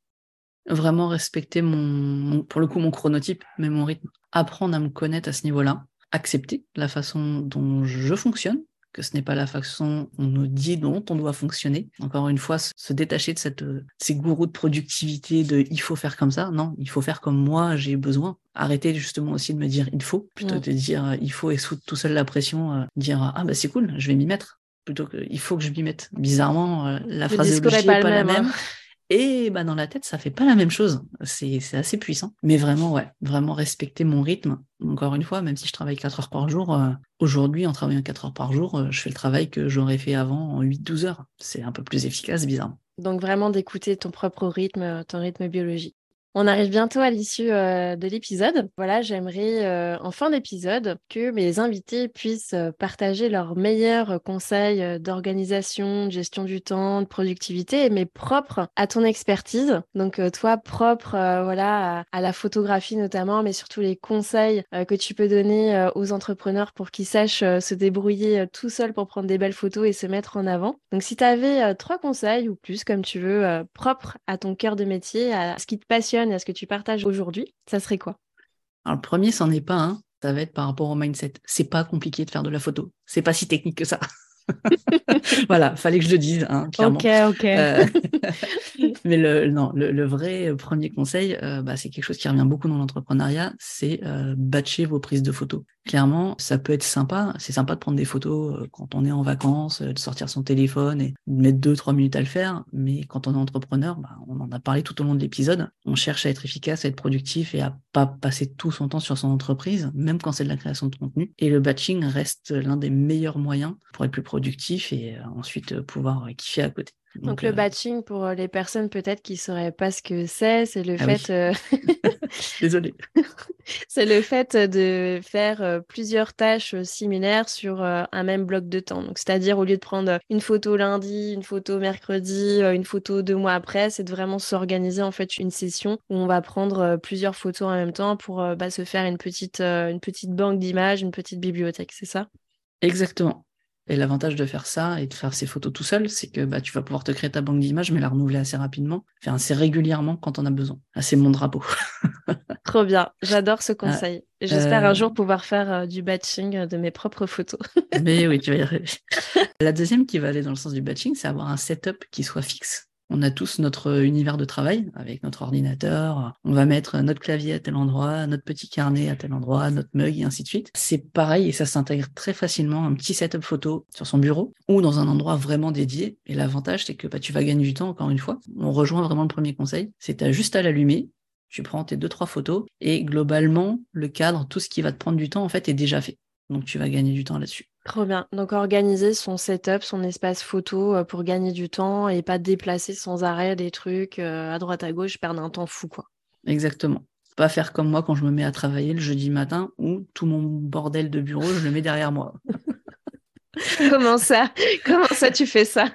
Vraiment respecter mon, pour le coup, mon chronotype, mais mon rythme. Apprendre à me connaître à ce niveau-là. Accepter la façon dont je fonctionne, que ce n'est pas la façon qu'on nous dit dont on doit fonctionner. Encore une fois, se détacher de cette, ces gourous de productivité, de il faut faire comme ça. Non, il faut faire comme moi, j'ai besoin. Arrêter justement aussi de me dire il faut, plutôt que de dire euh, il faut et sous tout seul la pression, euh, dire ah bah c'est cool, je vais m'y mettre. Plutôt que il faut que je m'y mette. Bizarrement, euh, la phrase n'est pas, pas la même. Hein. [LAUGHS] Et bah, dans la tête, ça fait pas la même chose. C'est assez puissant. Mais vraiment, ouais, vraiment respecter mon rythme. Encore une fois, même si je travaille 4 heures par jour, euh, aujourd'hui, en travaillant 4 heures par jour, euh, je fais le travail que j'aurais fait avant en 8-12 heures. C'est un peu plus efficace, bizarrement. Donc vraiment d'écouter ton propre rythme, ton rythme biologique. On arrive bientôt à l'issue euh, de l'épisode. Voilà, j'aimerais euh, en fin d'épisode que mes invités puissent euh, partager leurs meilleurs conseils d'organisation, de gestion du temps, de productivité, mais propres à ton expertise. Donc toi, propre, voilà, à, la photographie notamment, mais surtout les conseils que tu peux donner aux entrepreneurs pour qu'ils sachent se débrouiller tout seuls pour prendre des belles photos et se mettre en avant. Donc si tu avais trois conseils ou plus, comme tu veux, propres à ton cœur de métier, à ce qui te passionne et à ce que tu partages aujourd'hui, ça serait quoi? Alors, le premier, c'en est pas un. Ça va être par rapport au mindset. C'est pas compliqué de faire de la photo. C'est pas si technique que ça. [LAUGHS] voilà, fallait que je le dise, hein, clairement. Ok, ok. Euh, [LAUGHS] mais le, non, le, vrai premier conseil, euh, bah, c'est quelque chose qui revient beaucoup dans l'entrepreneuriat, c'est euh, batcher vos prises de photos. Clairement, ça peut être sympa. C'est sympa de prendre des photos quand on est en vacances, de sortir son téléphone et de mettre deux, trois minutes à le faire. Mais quand on est entrepreneur, bah, on en a parlé tout au long de l'épisode. On cherche à être efficace, à être productif et à pas passer tout son temps sur son entreprise, même quand c'est de la création de contenu. Et le batching reste l'un des meilleurs moyens pour être plus productif et euh, ensuite euh, pouvoir kiffer à côté. Donc, le batching, pour les personnes peut-être qui ne sauraient pas ce que c'est, c'est le Ah fait... [LAUGHS] Désolée. [LAUGHS] c'est le fait de faire plusieurs tâches similaires sur un même bloc de temps. Donc, c'est-à-dire au lieu de prendre une photo lundi, une photo mercredi, une photo deux mois après, c'est de vraiment s'organiser en fait une session où on va prendre plusieurs photos en même temps pour bah, se faire une petite, une petite banque d'images, une petite bibliothèque, c'est ça? Exactement. Et l'avantage de faire ça et de faire ces photos tout seul, c'est que bah, tu vas pouvoir te créer ta banque d'images, mais la renouveler assez rapidement, enfin assez régulièrement quand on a besoin. Ah, c'est mon drapeau. [LAUGHS] Trop bien, j'adore ce conseil. J'espère un jour pouvoir faire du batching de mes propres photos. mais oui, tu vas y [LAUGHS] arriver. La deuxième qui va aller dans le sens du batching, c'est avoir un setup qui soit fixe. On a tous notre univers de travail avec notre ordinateur. On va mettre notre clavier à tel endroit, notre petit carnet à tel endroit, notre mug et ainsi de suite. C'est pareil et ça s'intègre très facilement un petit setup photo sur son bureau ou dans un endroit vraiment dédié. Et l'avantage, c'est que bah, tu vas gagner du temps encore une fois. On rejoint vraiment le premier conseil. C'est à juste à l'allumer. Tu prends tes deux, trois photos et globalement, le cadre, tout ce qui va te prendre du temps, en fait, est déjà fait. Donc tu vas gagner du temps là-dessus. Trop bien. Donc organiser son setup, son espace photo euh, pour gagner du temps et pas déplacer sans arrêt des trucs euh, à droite à gauche, perdre un temps fou quoi. Exactement. Pas faire comme moi quand je me mets à travailler le jeudi matin où tout mon bordel de bureau, je le mets derrière moi. [LAUGHS] Comment ça? Comment ça tu fais ça? [LAUGHS]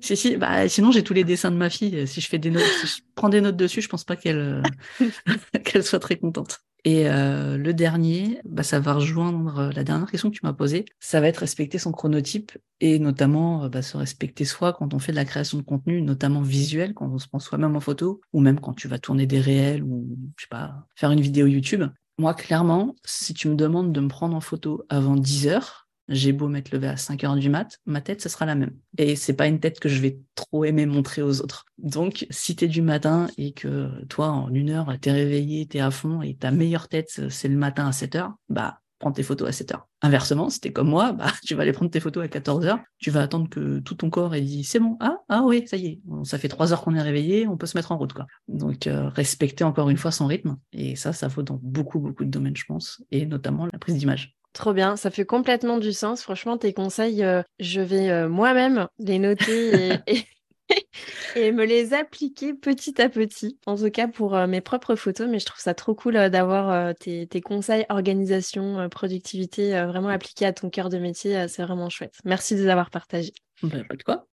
Si, si, bah, sinon j'ai tous les dessins de ma fille. Si je fais des notes, si je prends des notes dessus, je pense pas qu'elle [LAUGHS] qu'elle soit très contente. Et euh, le dernier, bah, ça va rejoindre la dernière question que tu m'as posée. Ça va être respecter son chronotype et notamment bah, se respecter soi quand on fait de la création de contenu, notamment visuel, quand on se prend soi-même en photo, ou même quand tu vas tourner des réels ou je sais pas, faire une vidéo YouTube. Moi, clairement, si tu me demandes de me prendre en photo avant 10 heures, j'ai beau m'être levé à 5 heures du mat, ma tête, ce sera la même. Et c'est pas une tête que je vais trop aimer montrer aux autres. Donc, si t'es du matin et que toi, en une heure, t'es réveillé, t'es à fond et ta meilleure tête, c'est le matin à 7 heures, bah, prends tes photos à 7 heures. Inversement, si t'es comme moi, bah, [LAUGHS] tu vas aller prendre tes photos à 14 heures, tu vas attendre que tout ton corps ait dit, c'est bon, ah, ah oui, ça y est, ça fait 3 heures qu'on est réveillé, on peut se mettre en route, quoi. Donc, euh, respecter encore une fois son rythme. Et ça, ça vaut dans beaucoup, beaucoup de domaines, je pense, et notamment la prise d'image. Trop bien, ça fait complètement du sens. Franchement, tes conseils, euh, je vais euh, moi-même les noter et, [LAUGHS] [LAUGHS] et, me les appliquer petit à petit. En tout cas pour euh, mes propres photos, mais je trouve ça trop cool d'avoir tes, tes, conseils organisation, productivité vraiment appliqués à ton cœur de métier. c'est vraiment chouette. Merci de les avoir partagés. Ben, pas de quoi.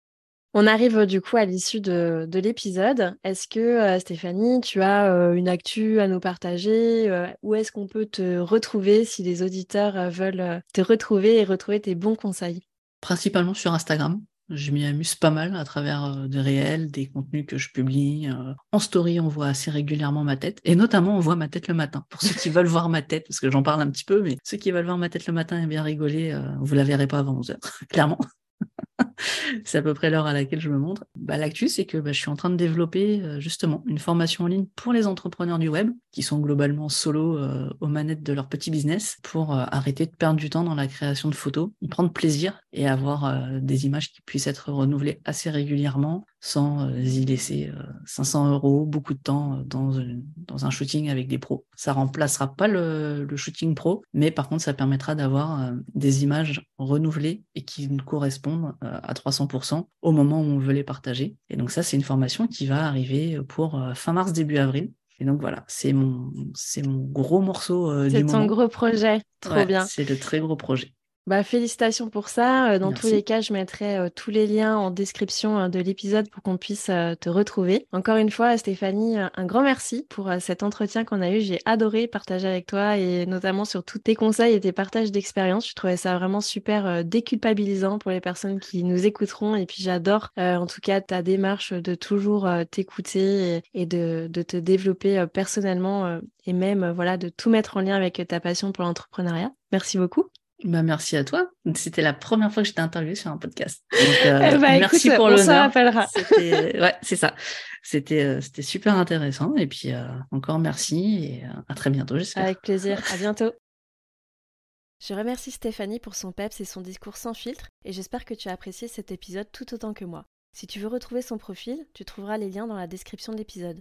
On arrive du coup à l'issue de, l'épisode. Est-ce que euh, Stéphanie, tu as euh, une actu à nous partager euh, Où est-ce qu'on peut te retrouver si les auditeurs veulent te retrouver et retrouver tes bons conseils? Principalement sur Instagram. Je m'y amuse pas mal à travers des réels, des contenus que je publie. En story, on voit assez régulièrement ma tête. Et notamment, on voit ma tête le matin. Pour ceux qui veulent voir ma tête, parce que j'en parle un petit peu, mais ceux qui veulent voir ma tête le matin et bien rigoler, vous la verrez pas avant 11h, [LAUGHS] clairement. [LAUGHS] c'est à peu près l'heure à laquelle je me montre. Bah, L'actu, c'est que bah, je suis en train de développer euh, justement une formation en ligne pour les entrepreneurs du web qui sont globalement solo euh, aux manettes de leur petit business pour euh, arrêter de perdre du temps dans la création de photos, y prendre plaisir et avoir des images qui puissent être renouvelées assez régulièrement sans y laisser 500 euros, beaucoup de temps dans, dans un shooting avec des pros. Ça remplacera pas le, le shooting pro, mais par contre, ça permettra d'avoir des images renouvelées et qui nous correspondent à 300% au moment où on veut les partager. Et donc ça, c'est une formation qui va arriver pour fin mars, début avril. Et donc voilà, c'est mon, c'est mon gros morceau euh, C'est ton gros projet, trop bien. C'est le très gros projet. Bah, félicitations pour ça. Euh, dans tous les cas, je mettrai euh, tous les liens en description euh, de l'épisode pour qu'on puisse te retrouver. Encore une fois, Stéphanie, un grand merci pour cet entretien qu'on a eu. J'ai adoré partager avec toi et notamment sur tous tes conseils et tes partages d'expérience. Je trouvais ça vraiment super déculpabilisant pour les personnes qui nous écouteront. Et puis j'adore en tout cas ta démarche de toujours t'écouter et, de, de, te développer personnellement et même voilà de tout mettre en lien avec ta passion pour l'entrepreneuriat. Merci beaucoup. Bah, merci à toi. C'était la première fois que j'étais interviewée sur un podcast. Euh, [LAUGHS] bah, merci pour l'honneur. [LAUGHS] Ouais, c'est ça. C'était euh, c'était super intéressant. Et puis euh, encore merci et à très bientôt, j'espère. Avec plaisir. À bientôt. [LAUGHS] Je remercie Stéphanie pour son peps et son discours sans filtre et j'espère que tu as apprécié cet épisode tout autant que moi. Si tu veux retrouver son profil, tu trouveras les liens dans la description de l'épisode.